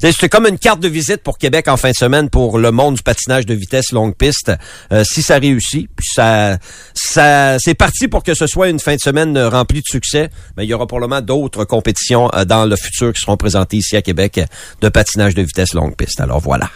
c'est comme une carte de visite pour Québec en fin de semaine pour le monde du patinage de vitesse longue piste. Euh, si ça réussit, puis ça, ça, c'est parti pour que ce soit une fin de semaine euh, remplie de succès. Mais il y aura probablement d'autres compétitions euh, dans le futur qui seront présentées ici à Québec euh, de patinage de vitesse longue piste. Alors voilà.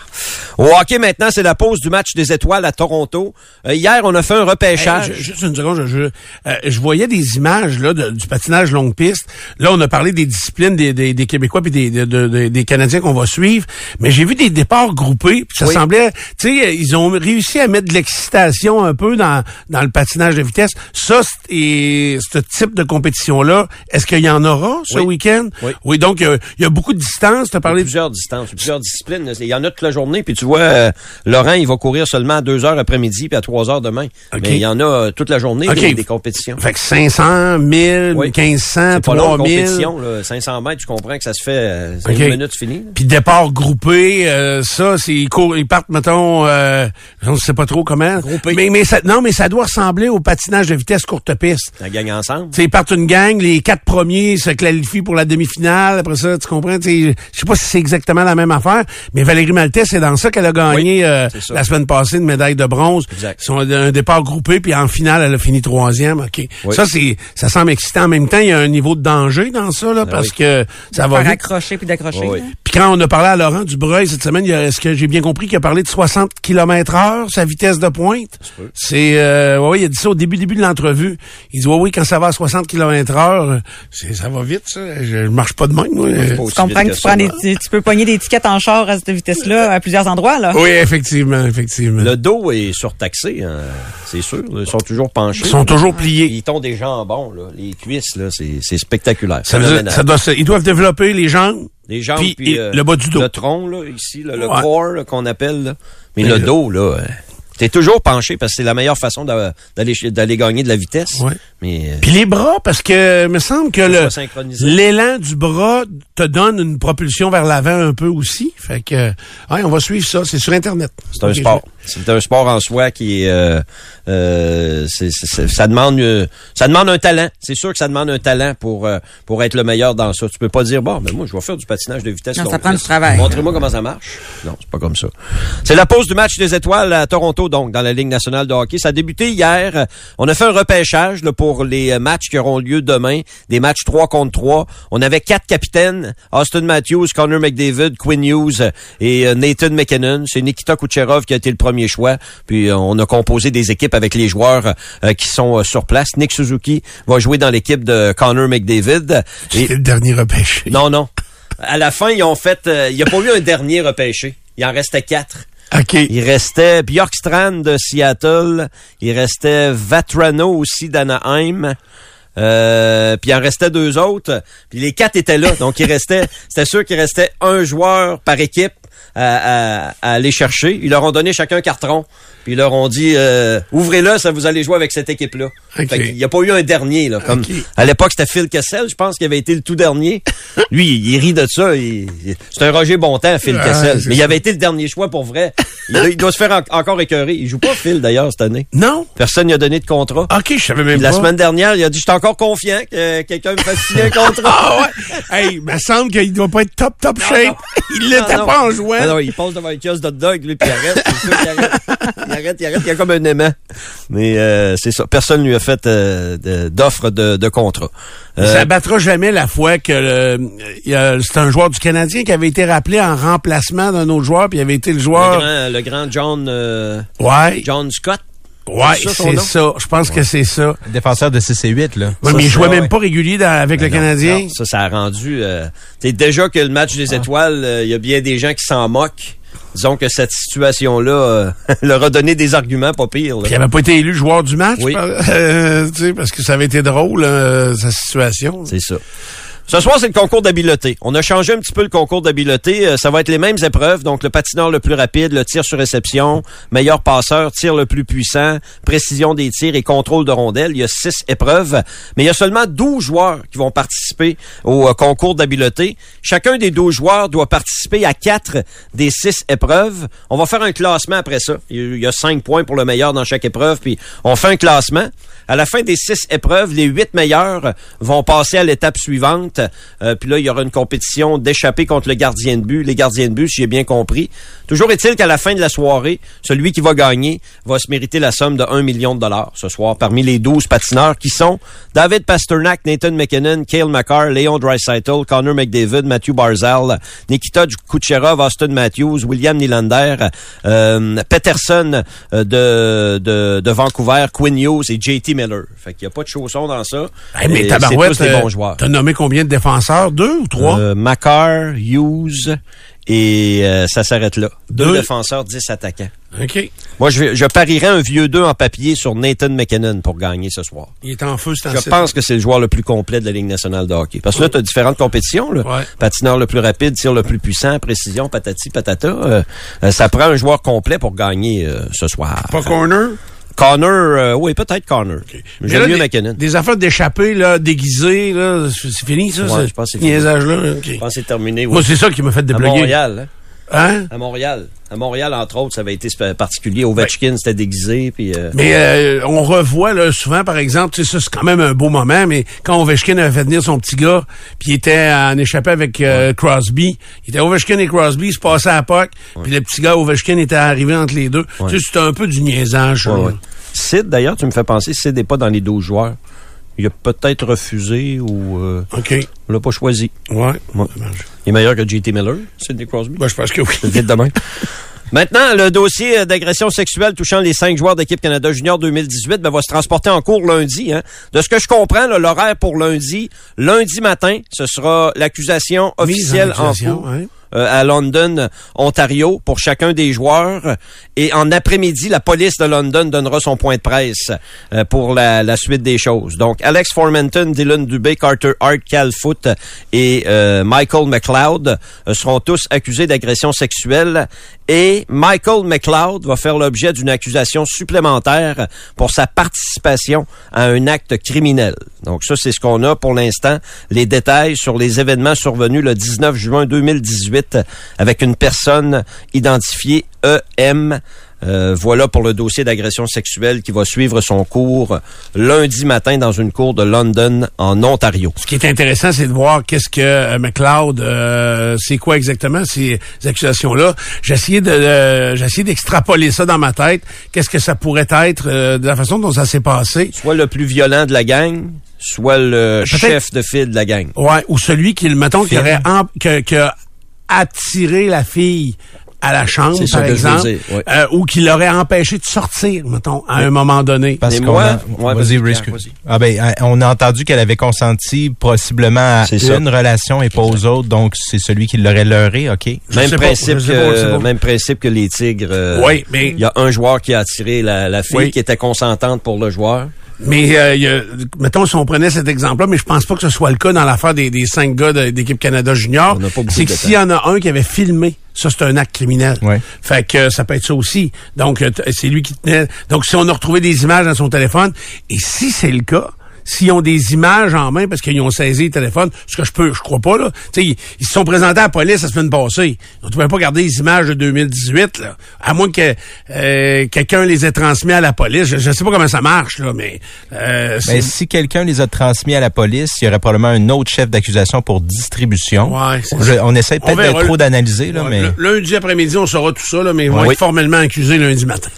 Au maintenant, c'est la pause du match des étoiles à Toronto. Euh, hier, on a fait un repêchage. Ju- juste une seconde, je, je, euh, je voyais des images là du patinage longue piste. Là, on a parlé des disciplines des, des, des Québécois puis des, de- de- de- des Canadiens qu'on va suivre, mais j'ai vu des départs groupés. ça Oui. semblait, tu sais, ils ont réussi à mettre de l'excitation un peu dans dans le patinage de vitesse. Ça, c'est- et ce type de compétition là, est-ce qu'il y en aura ce Oui. week-end? Oui. donc euh, il y a beaucoup de distances. Tu as parlé plusieurs distances, plusieurs disciplines. Il y en a toute la journée. Puis tu vois, euh, Laurent, il va courir seulement à 2 heures après-midi puis à 3 heures demain. OK. Mais il y en a euh, toute la journée OK. des, des compétitions. fait que 500, 1000, Oui. 1500, C'est pas long, 3000. compétition. Là. 500 mètres, tu comprends que ça se fait euh, c'est OK. une minute fini. Puis départ groupé, euh, ça, c'est ils, courent- ils partent, mettons, euh, je ne sais pas trop comment. Groupé. Mais, mais ça, non, mais ça doit ressembler au patinage de vitesse courte piste. La gang ensemble. Tu sais, ils partent une gang, les quatre premiers se qualifient pour la demi-finale. Après ça, tu comprends? Je sais pas si c'est exactement la même affaire, mais Valérie Maltais, c'est dans ça qu'elle a gagné Oui, euh, la semaine passée une médaille de bronze. Exact. Son, un départ groupé, puis en finale, elle a fini troisième. OK. Oui. Ça, c'est ça semble excitant. En même temps, il y a un niveau de danger dans ça, là, parce oui. que ça va Faire vite. accrocher puis d'accrocher. Puis quand on a parlé à Laurent Dubreuil cette semaine, il y a- est-ce que j'ai bien compris qu'il a parlé de 60 km heure, sa vitesse de pointe? C'est, euh, ouais, il a dit ça au début, début de l'entrevue. Il dit, ouais, oui, quand ça va à 60 km heure, c'est, ça va vite, ça. Je, je marche pas de même, moi. Aussi comprends que tu, prends des, tu, tu peux pogner des tickets en char à cette vitesse-là à plusieurs endroits, là. Oui, effectivement, effectivement. Le dos est surtaxé, hein, c'est sûr. Ils sont toujours penchés. Ils sont toujours pliés. Ils ont des jambons, là. Les cuisses, là, c'est c'est spectaculaire. Ça veut dire, ça doit se- ils doivent développer les jambes. Les jambes, Puis, euh, le bas du dos. Le tronc, là, ici, là, le Ouais. corps, là, qu'on appelle, là. Mais Mais le dos, là, euh, t'es toujours penché parce que c'est la meilleure façon d'a- d'aller d'aller gagner de la vitesse. Ouais. Mais, euh, Puis les bras, parce que me semble que le l'élan du bras te donne une propulsion vers l'avant un peu aussi. Fait que, ouais, on va suivre ça. C'est sur Internet. c'est un sport. C'est un sport en soi qui est, euh, euh, c'est- c'est- c'est- ça demande, euh, ça demande un talent. C'est sûr que ça demande un talent pour euh, pour être le meilleur dans ça. Tu peux pas dire bon, mais moi je vais faire du patinage de vitesse. Non, ça prend du travail. Montrez-moi comment ça marche. Non, c'est pas comme ça. C'est la pause du match des étoiles à Toronto, donc dans la Ligue nationale de hockey. Ça a débuté hier. On a fait un repêchage là, pour les euh, matchs qui auront lieu demain, des matchs 3 contre 3. On avait quatre capitaines Austin Matthews, Connor McDavid, Quinn Hughes euh, et euh, Nathan McKinnon. C'est Nikita Kucherov qui a été le premier choix. Puis on a composé des équipes avec les joueurs qui sont sur place. Nick Suzuki va jouer dans l'équipe de Connor McDavid. Et- C'était le dernier repêché. non, non. À la fin, ils ont fait... Il n'y a pas eu un dernier repêché. Il en restait quatre. OK. Il restait Bjorkstrand de Seattle. Il restait Vatrano aussi d'Anaheim. Euh, puis il en restait deux autres. Puis les quatre étaient là. Donc il restait, c'était sûr qu'il restait un joueur par équipe à, à- à aller chercher. Ils leur ont donné chacun un carton. Puis ils leur ont dit euh, ouvrez-le, ça vous allez jouer avec cette équipe-là. Qu'il n'y a pas eu un dernier. Là, comme. À l'époque, c'était Phil Kessel, je pense, qui avait été le tout dernier. Lui, il, il rit de ça. il- il- c'est un Roger Bontemps, Phil Ah, Kessel. Mais il avait été le dernier choix pour vrai. Il, doit- il doit se faire en- encore écœurer. Il joue pas Phil, d'ailleurs, cette année. Non? Personne n'y a donné de contrat. OK, je savais même Puis la pas. semaine dernière, il a dit, je suis encore confiant que quelqu'un me fasse signer un contrat. Ah ouais? hey, il me semble qu'il doit pas être top, top shape. Il l'était Non, non. pas en jouant. Ah non, il passe devant le kiosque d'hot dog, lui, puis il arrête. Sûr qu'il arrête. Il arrête, il arrête. Il y a comme un aimant. Mais euh, c'est ça. Personne lui a fait euh, d'offre de, de contrat. Euh, Ça battra jamais la fois que le- il c'est un joueur du Canadien qui avait été rappelé en remplacement d'un autre joueur, puis il avait été le le, joueur. grand, le grand John, euh, Ouais, John Scott. Ouais, c'est ça. Je pense que c'est ça. Défenseur de 6 et 8, là. Ouais, Ça, mais il jouait même ouais. pas régulier dans- avec le Ben non, Canadien. non, ça, ça a rendu... Euh, déjà que le match Ah. des étoiles, euh, il y a bien des gens qui s'en moquent. Disons que cette situation-là euh, leur a donné des arguments pas là. Puis il avait pas été élu joueur du match, Oui. par- euh, tu sais, parce que ça avait été drôle, euh, sa situation. C'est ça. Ce soir, c'est le concours d'habileté. On a changé un petit peu le concours d'habileté. Euh, Ça va être les mêmes épreuves. Donc, le patineur le plus rapide, le tir sur réception, meilleur passeur, tir le plus puissant, précision des tirs et contrôle de rondelles. Il y a six épreuves. Mais il y a seulement 12 joueurs qui vont participer au euh, concours d'habileté. Chacun des 12 joueurs doit participer à quatre des six épreuves. On va faire un classement après ça. Il y a cinq points pour le meilleur dans chaque épreuve. Puis, on fait un classement. À la fin des six épreuves, les huit meilleurs vont passer à l'étape suivante. Euh, puis là, il y aura une compétition d'échapper contre le gardien de but. Les gardiens de but, si j'ai bien compris. Toujours est-il qu'à la fin de la soirée, celui qui va gagner va se mériter la somme de 1 million de dollars ce soir parmi les 12 patineurs qui sont David Pasternak, Nathan McKinnon, Cale McCarr, Léon Dreisaitl, Connor McDavid, Matthew Barzal, Nikita Kucherov, Austin Matthews, William Nylander, euh, Peterson euh, de, de, de Vancouver, Quinn Hughes et JT Miller. Fait qu'il n'y a pas de chaussons dans ça. Hey, mais Et tabarouette, c'est euh, bons joueurs. t'as nommé combien de défenseurs? Deux ou trois? Euh, Makar, Hughes et euh, ça s'arrête là. Deux, Deux. défenseurs, dix attaquants. OK. Moi, je, je parierais un vieux 2 en papier sur Nathan McKinnon pour gagner ce soir. Il est en feu, c'est Je pense que c'est le joueur le plus complet de la Ligue nationale de hockey. Parce que là, tu as différentes compétitions. Là. Ouais. Patineur le plus rapide, tir le plus puissant, précision, patati, patata. Euh, euh, ça prend un joueur complet pour gagner euh, ce soir. Pas corner? Connor, euh, oui, peut-être Connor. Mais J'aime là, mieux des, McKinnon. Des affaires d'échapper, là, déguisées, là, c'est fini, ça? Ouais, je pense que c'est fini. niaisage-là? OK. Je pense que c'est terminé. oui. Moi, c'est ça qui m'a fait à débloquer. Montréal. Hein? Hein? À Montréal. À Montréal, entre autres, ça avait été particulier. Ovechkin, c'était déguisé. Puis, euh, Mais euh, on revoit là, souvent, par exemple, tu sais, ça c'est quand même un beau moment, mais quand Ovechkin avait fait venir son petit gars, puis il était en échappé avec euh, Crosby, il était Ovechkin et Crosby, il se passait à POC, puis le petit gars Ovechkin était arrivé entre les deux. Tu sais, c'était un peu du niaisage. ouais, ouais. Sid, d'ailleurs, tu me fais penser, Sid n'est pas dans les 12 joueurs. Il a peut-être refusé ou euh, OK. on l'a pas choisi. Ouais. Ouais. Il est meilleur que JT Miller, Sidney Crosby. Ben, je pense que oui. Vite demain. Maintenant, le dossier euh, d'agression sexuelle touchant les cinq joueurs d'équipe Canada Junior 2018 ben, va se transporter en cours lundi. Hein. De ce que je comprends, l'horaire pour lundi, lundi matin, ce sera l'accusation officielle en, cours hein. Euh, à London, Ontario, pour chacun des joueurs. Et en après-midi, la police de London donnera son point de presse euh, pour la, la suite des choses. Donc, Alex Formenton, Dylan Dubé, Carter Hart, Cal Foot et euh, Michael McLeod seront tous accusés d'agression sexuelle. Et Michael McLeod va faire l'objet d'une accusation supplémentaire pour sa participation à un acte criminel. Donc ça, c'est ce qu'on a pour l'instant. Les détails sur les événements survenus le 19 juin 2018 avec une personne identifiée EM. Euh, voilà pour le dossier d'agression sexuelle qui va suivre son cours lundi matin dans une cour de London, en Ontario. Ce qui est intéressant, c'est de voir qu'est-ce que euh, McLeod, euh, c'est quoi exactement ces accusations-là. J'ai essayé de, euh, j'ai essayé d'extrapoler ça dans ma tête. Qu'est-ce que ça pourrait être euh, de la façon dont ça s'est passé? Soit le plus violent de la gang, soit le chef de file de la gang. Ouais, ou celui qui, mettons, qui aurait, que- a attiré la fille à la chambre, par exemple, dire, oui. euh, ou qui l'aurait empêché de sortir, mettons, à un moment donné. Parce qu'on moi- a- ouais, vas-y. Ah ben, euh, on a entendu qu'elle avait consenti possiblement à C'est ça. une relation et pas aux autres, donc c'est celui qui l'aurait leurré, ok? Je Même principe, pas, que, pas. même principe que les Tigres. euh, Oui, mais- Il y a un joueur qui a attiré la, la fille Oui. qui était consentante pour le joueur. Mais, euh, y a- mettons, si on prenait cet exemple-là, mais je pense pas que ce soit le cas dans l'affaire des, des cinq gars d'équipe Canada Junior, c'est que s'il y en a un qui avait filmé, ça, c'est un acte criminel. Ouais. Fait que ça peut être ça aussi. Donc, euh, c'est lui qui tenait... Donc, si on a retrouvé des images dans son téléphone, et si c'est le cas, s'ils ont des images en main parce qu'ils ont saisi le téléphone, ce que je peux, je crois pas, là. Tu sais, ils, ils se sont présentés à la police la semaine passée. On ne pouvait pas garder les images de 2018, là. À moins que euh, quelqu'un les ait transmis à la police. Je, je sais pas comment ça marche, là, mais... Euh, Ben, si quelqu'un les a transmis à la police, il y aurait probablement un autre chef d'accusation pour distribution. Ouais, c'est Je- ça. on essaie peut-être trop d'analyser, là, Ouais, mais... Lundi après-midi, on saura tout ça, là, mais ils vont Oui. être formellement accusés lundi matin.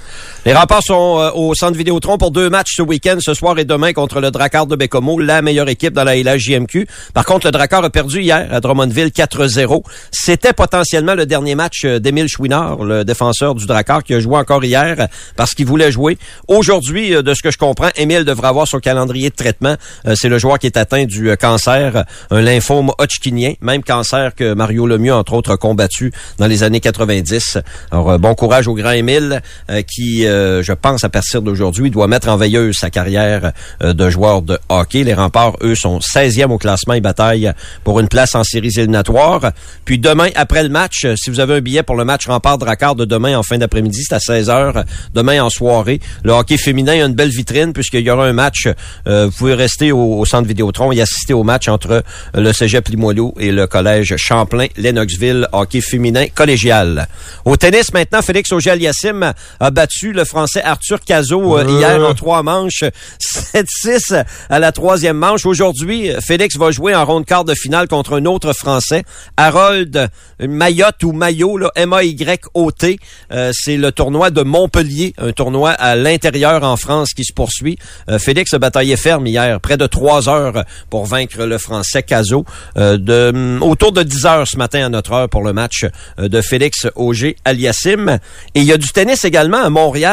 Les remparts sont euh, au centre Vidéotron pour deux matchs ce week-end, ce soir et demain contre le Drakkar de Bécomo, la meilleure équipe dans la LHJMQ. Par contre, le Drakkar a perdu hier à Drummondville 4-0. C'était potentiellement le dernier match euh, d'Émile Chouinard, le défenseur du Drakkar, qui a joué encore hier parce qu'il voulait jouer. Aujourd'hui, euh, de ce que je comprends, Émile devra avoir son calendrier de traitement. C'est le joueur qui est atteint du cancer, un lymphome hodgkinien, même cancer que Mario Lemieux, entre autres, a combattu dans les années 90. Alors, bon courage au grand Émile, qui, euh, je pense, à partir d'aujourd'hui, doit mettre en veilleuse sa carrière euh, de joueur de hockey. Les remparts, eux, sont 16e au classement et bataillent pour une place en séries éliminatoires. Puis demain, après le match, euh, si vous avez un billet pour le match rempart-dracard de demain en fin d'après-midi, c'est à 16h, demain en soirée. Le hockey féminin a une belle vitrine puisqu'il y aura un match. Vous pouvez rester au, centre Vidéotron et assister au match entre le Cégep Limoilou et le collège Champlain-Lennoxville, hockey féminin collégial. Au tennis, maintenant, Félix Auger-Aliassime a battu le Français Arthur Cazot euh, hier en trois manches, 7-6 à la troisième manche. Aujourd'hui, Félix va jouer en ronde quart de finale contre un autre Français, Harold Mayotte ou Maillot, M-A-Y-O-T. Euh, c'est le tournoi de Montpellier, un tournoi à l'intérieur en France qui se poursuit. Euh, Félix a bataillé ferme hier, près de trois heures pour vaincre le Français Cazot. Euh, de, hum, autour de 10 heures ce matin à notre heure pour le match de Félix Auger Aliassim. Et il y a du tennis également à Montréal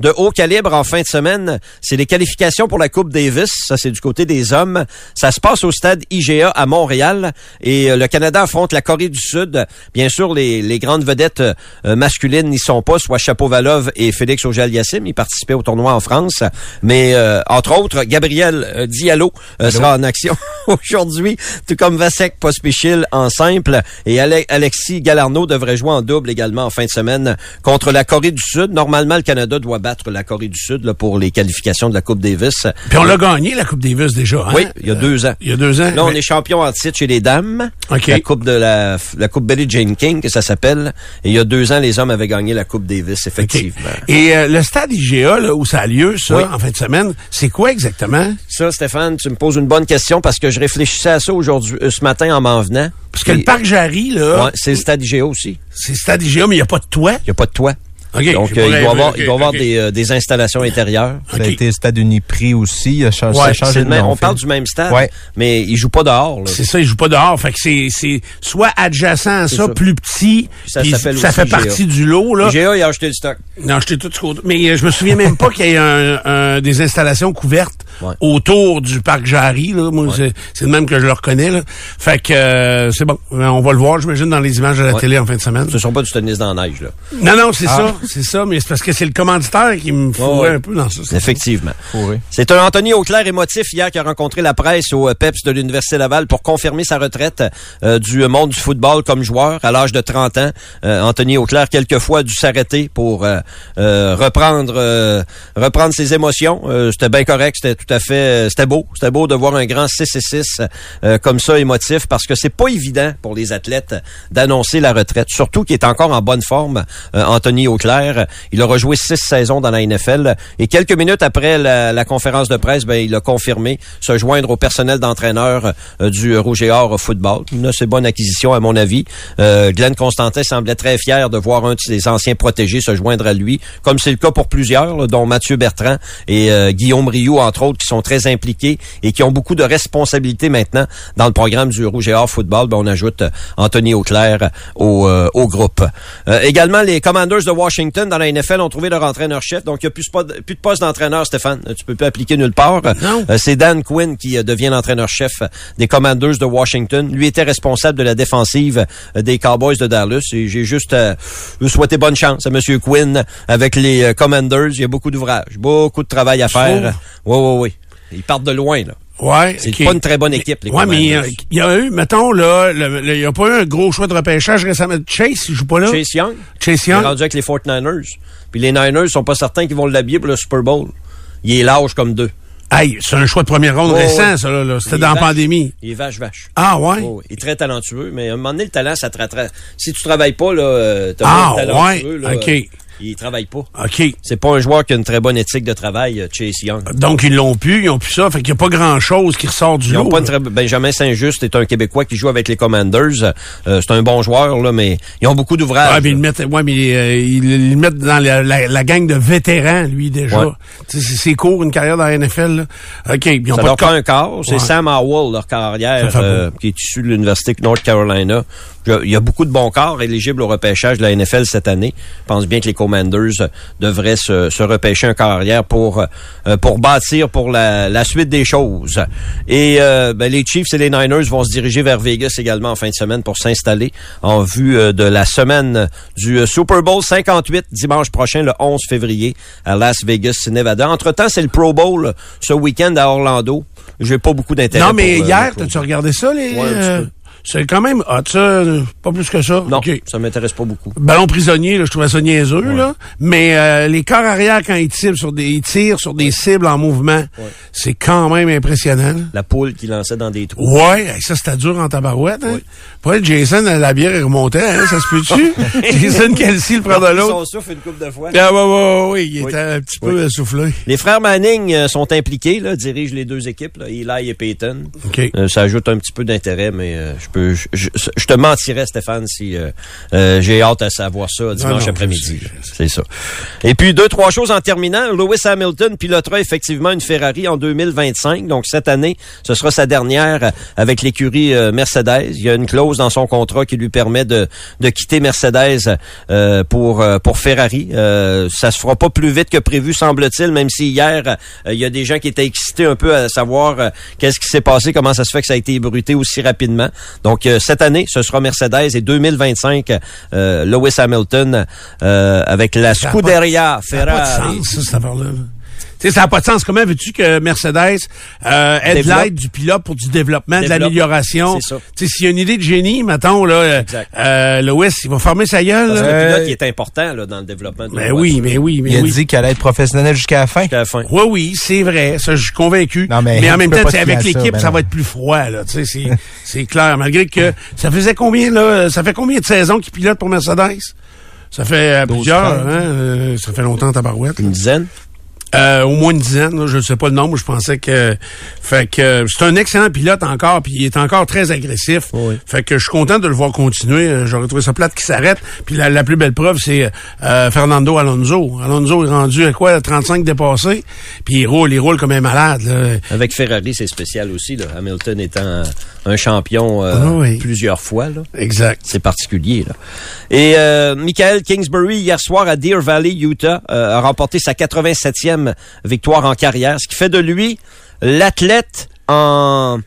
de haut calibre en fin de semaine. C'est les qualifications pour la Coupe Davis. Ça, c'est du côté des hommes. Ça se passe au stade IGA à Montréal. Et euh, le Canada affronte la Corée du Sud. Bien sûr, les, les grandes vedettes euh, masculines n'y sont pas, soit Chapovalov et Félix Auger-Aliassime. Ils participaient au tournoi en France. Mais, euh, entre autres, Gabriel euh, Diallo euh, sera en action aujourd'hui, tout comme Vasek Pospichil en simple. Et Ale- Alexis Galarno devrait jouer en double également en fin de semaine contre la Corée du Sud. Normalement, le Canada doit battre la Corée du Sud là, pour les qualifications de la Coupe Davis. Puis on l'a gagné, la Coupe Davis, déjà. hein? Oui, il y a deux ans. Il y a deux ans. Là, on Mais- est champion en titre chez les dames. OK. La coupe de la, la coupe Billie Jane King, que ça s'appelle. Et il y a deux ans, les hommes avaient gagné la coupe Davis, effectivement. Et euh, le stade IGA, là, où ça a lieu, ça, Oui. en fin de semaine, c'est quoi exactement? Ça, Stéphane, tu me poses une bonne question parce que je réfléchissais à ça aujourd'hui, euh, ce matin en m'en venant. Parce que le parc Jarry, là, Ouais, c'est le stade IGA aussi. c'est le stade IGA, mais il n'y a pas de toit. Il n'y a pas de toit. Donc, euh, il doit y avoir, il doit avoir des, euh, des installations intérieures. Ça a été Stade Uniprix aussi. Il a changé, ça a Ouais, changé C'est de même- nom, on parle du même stade, Ouais. mais il joue pas dehors. C'est ça, il joue pas dehors. Fait que c'est, c'est soit adjacent à ça, ça. plus petit, Ça fait partie du lot, là. IGA, il a acheté le stock. Non, j'étais tout de côté. Mais euh, je me souviens même pas qu'il y ait un, un- des installations couvertes Ouais. autour du parc Jarry. Là. Moi, c'est, le même que je le reconnais. Là. Fait que euh, c'est bon. Euh, On va le voir, j'imagine, dans les images de la Ouais. télé en fin de semaine. Ce ne sont pas du tennis dans la neige, là. Non, non, c'est Ah. ça. C'est ça, mais c'est parce que c'est le commanditaire qui me fourrait ouais. un peu dans ça. Effectivement. Fourré. C'est un Anthony Auclair émotif hier qui a rencontré la presse au euh, PEPS de l'Université Laval pour confirmer sa retraite euh, du monde du football comme joueur à l'âge de 30 ans. Euh, Anthony Auclair, quelquefois, a dû s'arrêter pour euh, euh, reprendre euh, reprendre ses émotions. Euh, c'était bien correct, c'était tout à fait... euh, C'était beau. C'était beau de voir un grand 6 et 6 euh, comme ça, émotif, parce que c'est pas évident pour les athlètes d'annoncer la retraite. Surtout qu'il est encore en bonne forme, euh, Anthony Auclair. Il aura joué six saisons dans la NFL. Et quelques minutes après la, la conférence de presse, ben, il a confirmé se joindre au personnel d'entraîneur euh, du Rouge et Or Football. Une assez bonne acquisition, à mon avis. Euh, Glenn Constantin semblait très fier de voir un de ses anciens protégés se joindre à lui, comme c'est le cas pour plusieurs, là, dont Mathieu Bertrand et euh, Guillaume Rioux, entre autres, qui sont très impliqués et qui ont beaucoup de responsabilités maintenant dans le programme du Rouge et Or Football. Ben, on ajoute euh, Anthony Auclair au, au groupe. Également, les Commanders de Washington dans la NFL ont trouvé leur entraîneur-chef. Donc, il n'y a plus, de- plus de poste d'entraîneur, Stéphane. Tu peux plus appliquer nulle part. Non. Euh, c'est Dan Quinn qui euh, devient l'entraîneur-chef des Commanders de Washington. Lui était responsable de la défensive euh, des Cowboys de Dallas. Et j'ai juste euh, souhaité bonne chance à Monsieur Quinn avec les Commanders. Il y a beaucoup d'ouvrages, beaucoup de travail à faire. Oui, oui, oui. Ils partent de loin, là. Ouais. C'est pas une très bonne équipe, les Ouais, mais Commanders. euh, il y a eu, mettons, là, le- le- il n'y a pas eu un gros choix de repêchage récemment. Chase, il joue pas là? Chase Young. Chase Il est Young? rendu avec les 49ers. Puis les Niners sont pas certains qu'ils vont l'habiller pour le Super Bowl. Il est large comme deux. Hey, c'est un choix de première ronde Oh, récent, ça, là. là. C'était dans la pandémie. Il est vache-vache. Ah, ouais? Oh, il est très talentueux, mais à un moment donné, le talent, ça te rattrape. Si tu travailles pas, là, euh, t'as Ah, pas de talentueux, ouais, là, ok. Il travaille pas. OK. C'est pas un joueur qui a une très bonne éthique de travail, euh, Chase Young. Donc, ils l'ont pu, ils ont pu ça. Fait qu'il n'y a pas grand-chose qui ressort du Ils ont lot. pas une très... Benjamin Saint-Just est un Québécois qui joue avec les Commanders. Euh, c'est un bon joueur, là, mais ils ont beaucoup d'ouvrages. Ouais, mais ils le mettent, ouais, mais euh, ils le mettent dans la, la- la gang de vétérans, lui, déjà. Ouais. C'est court, une carrière dans la NFL. Là. OK, ils ont Ça pas leur de prend cor- un quart. C'est Ouais. Sam Howell, leur carrière, euh, qui est issu de l'Université de North Carolina. Il y a beaucoup de bons corps éligibles au repêchage de la NFL cette année. Je pense bien que les Commanders euh, devraient se, se repêcher un carrière pour euh, pour bâtir pour la, la suite des choses. Et euh, ben, les Chiefs et les Niners vont se diriger vers Vegas également en fin de semaine pour s'installer en vue euh, de la semaine du euh, Super Bowl 58 dimanche prochain, le 11 février, à Las Vegas, Nevada. Entre-temps, c'est le Pro Bowl euh, ce week-end à Orlando. J'ai pas beaucoup d'intérêt. Non, mais pour, euh, hier, Pro t'as-tu Bowl. regardé ça, les... Ouais, euh, c'est quand même hot, ça. euh, Pas plus que ça. Non, OK. ça m'intéresse pas beaucoup. Ballon prisonnier, là, je trouvais ça niaiseux, là. Mais euh, les corps arrière, quand ils tirent sur des, ils tirent sur des cibles en mouvement, c'est quand même impressionnant. La poule qui lançait dans des trous. Ouais, ça c'était dur en tabarouette. Hein? Pour être Jason, la bière est remontée, hein? ça se peut-tu? Jason Kelsey le prend de Son l'autre. souffle une coupe de fois. Ah, ouais, ouais, ouais, il Oui. était un petit Oui. peu essoufflé. Les frères Manning euh, sont impliqués, là, dirigent les deux équipes, là, Eli et Peyton. OK. Euh, ça ajoute un petit peu d'intérêt, mais euh, je peux, je, je- je te mentirais, Stéphane, si euh, euh, j'ai hâte à savoir ça dimanche après-midi. C'est ça. Et puis deux, trois choses en terminant. Lewis Hamilton pilotera effectivement une Ferrari en 2025. Donc cette année, ce sera sa dernière avec l'écurie euh, Mercedes. Il y a une clause dans son contrat qui lui permet de, de quitter Mercedes euh, pour pour Ferrari. Euh, ça se fera pas plus vite que prévu, semble-t-il, même si hier, il y a des gens qui étaient excités un peu à savoir qu'est-ce qui s'est passé, comment ça se fait que ça a été ébruité aussi rapidement. Donc euh, cette année, ce sera Mercedes et 2025, euh, Lewis Hamilton euh, avec la Scuderia Ferrari. ça, sais, ça n'a pas de sens. Comment veux-tu que Mercedes euh, aide l'aide du pilote pour du développement, de l'amélioration? C'est ça. Tu sais, s'il y a une idée de génie, mettons, là, euh, euh, Lewis, il va fermer sa gueule. Parce que là. le pilote, il est important là, dans le développement de la Ben oui, mais oui, mais Il a oui. dit qu'elle allait être professionnelle jusqu'à la fin. Jusqu'à la fin. Oui, oui, c'est vrai. Ça, je suis convaincu. Non, mais en tu même temps, avec ça, l'équipe, ben ça, va être plus froid, là. Tu sais, c'est, c'est clair. Malgré que ça faisait combien, là? Ça fait combien de saisons qu'il pilote pour Mercedes? Ça fait euh, 12, plusieurs, 13. hein? euh, ça fait longtemps, tabarouette. Une dizaine. Euh, au moins une dizaine, là, je ne sais pas le nombre, je pensais que fait que c'est un excellent pilote encore, puis il est encore très agressif. Oui. Fait que je suis content de le voir continuer. Euh, J'aurais trouvé ça plate qu'il s'arrête. Puis la, la plus belle preuve, c'est euh, Fernando Alonso. Alonso est rendu à quoi, 35 dépassés, puis il roule, il roule comme un malade. Là. Avec Ferrari, c'est spécial aussi. Là. Hamilton étant un champion euh, Ah oui. plusieurs fois. Là. Exact. C'est particulier. Là. Et euh, Michael Kingsbury, hier soir à Deer Valley, Utah, euh, a remporté sa 87e victoire en carrière, ce qui fait de lui l'athlète en,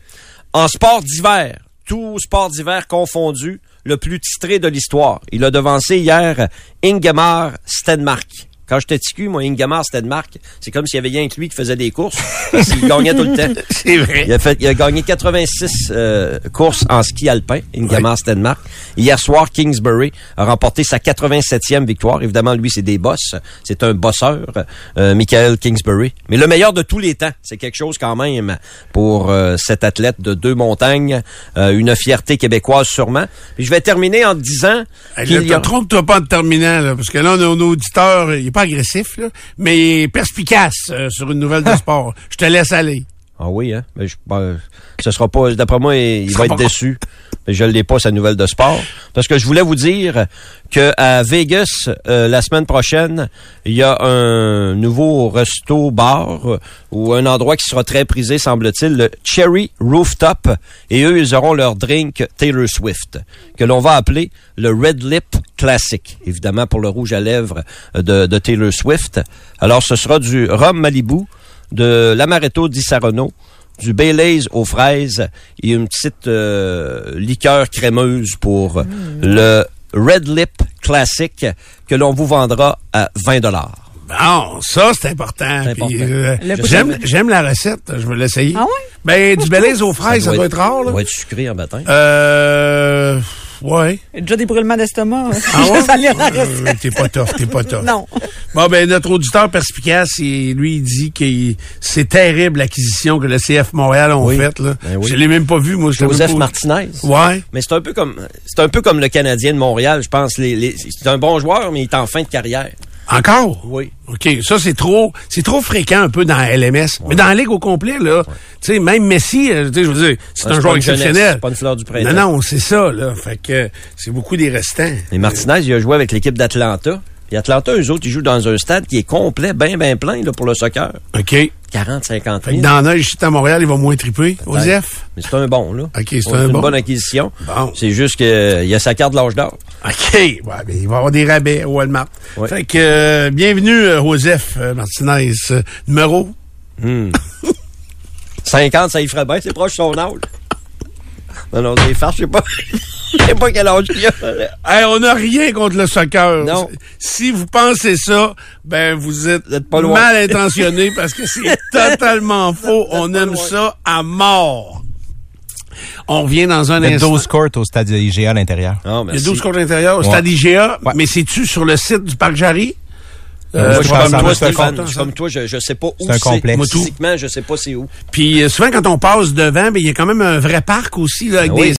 en sport d'hiver, tout sport d'hiver confondu, le plus titré de l'histoire. Il a devancé hier Ingemar Stenmark. Quand j'étais ticu, moi, Ingemar Stenmark, c'est comme s'il y avait rien que lui qui faisait des courses. parce qu'il gagnait tout le temps. C'est vrai. Il a, fait, il a gagné 86 euh, courses en ski alpin, Ingemar Stenmark. Hier soir, Kingsbury a remporté sa 87e victoire. Évidemment, lui, c'est des boss. C'est un bosseur, euh, Michael Kingsbury. Mais le meilleur de tous les temps, c'est quelque chose quand même pour euh, cet athlète de deux montagnes. Euh, une fierté québécoise sûrement. Puis je vais terminer en disant Hey, là, a... Trompe-toi pas en te terminant, là, parce que là, on a un auditeur, il est pas agressif, là, mais perspicace euh, sur une nouvelle de sport. Je te laisse aller. Ah oui, hein? Mais je, ben, ce sera pas. D'après moi, il, il va être déçu. Je ne l'ai pas sa nouvelle de sport. Parce que je voulais vous dire que à Vegas, euh, la semaine prochaine, il y a un nouveau resto bar euh, ou un endroit qui sera très prisé, semble-t-il, le Cherry Rooftop. Et eux, ils auront leur drink Taylor Swift, que l'on va appeler le Red Lip Classic, évidemment pour le rouge à lèvres de, Taylor Swift. Alors, ce sera du rhum Malibu, de l'amaretto di Saronno, du Baileys aux fraises et une petite euh, liqueur crémeuse pour le Red Lip Classic que l'on vous vendra à 20 dollars. Bon, ça, c'est important. Euh, j'aime, la recette. Je vais l'essayer. Ah ouais? Ben, du Belize aux fraises, ça, doit être rare, Ça là. doit être sucré en matin. Euh, ouais. Déjà des brûlements d'estomac. Ah ouais? Euh, recette. t'es pas tough, t'es pas tough. Non. Bon, ben, notre auditeur perspicace, il- lui, il dit que c'est terrible l'acquisition que le CF Montréal ont Oui. faite, là. Ben oui. Je l'ai même pas vu, moi. je l'ai Joseph pas- Martinez. Ouais. Mais c'est un peu comme c'est un peu comme le Canadien de Montréal, je pense. Les, les- c'est un bon joueur, mais il est en fin de carrière. Encore? Oui. OK, ça c'est trop c'est trop fréquent un peu dans la LMS. Mais dans la ligue au complet là, tu sais même Messi, euh, tu sais je veux dire, c'est un joueur exceptionnel. c'est pas une fleur du printemps. Non non, c'est ça là, fait que c'est beaucoup des restants. Et Martinez, il a joué avec l'équipe d'Atlanta. Et Atlanta, eux autres, ils jouent dans un stade qui est complet, bien, bien plein là, pour le soccer. OK. 40, 50 Fait 000. que dans ici à Montréal, il va moins triper. Osef. Mais c'est un bon, là. OK, c'est un une bon. bonne acquisition. Bon. C'est juste qu'il y a sa carte de l'âge d'or. OK, ouais, ben, il va y avoir des rabais au Walmart. Ouais. Fait que euh, bienvenue euh, Joseph euh, Martinez euh, numéro? 50, ça y ferait bien, c'est proche de son âge. Non, non, des farces, je sais pas. Je sais pas quel âge il a. Hey, on n'a rien contre le soccer. Non. Si vous pensez ça, ben vous êtes, Vous êtes pas loin. mal intentionné parce que c'est totalement faux. On aime ça à mort. On revient dans un Il y a instant. 12 courts au stade IGA à l'intérieur. Non, Il y a merci. 12 cours intérieurs au Ouais. stade IGA, Ouais. mais c'est-tu sur le site du Parc Jarry? Euh, Moi, je comme toi, Stéphane. Je comme toi, je, je sais pas où C'est un complexe. Moi, tout. Physiquement, je sais pas c'est où. Puis euh, souvent quand on passe devant, ben il y a quand même un vrai parc aussi là, avec Ah oui. des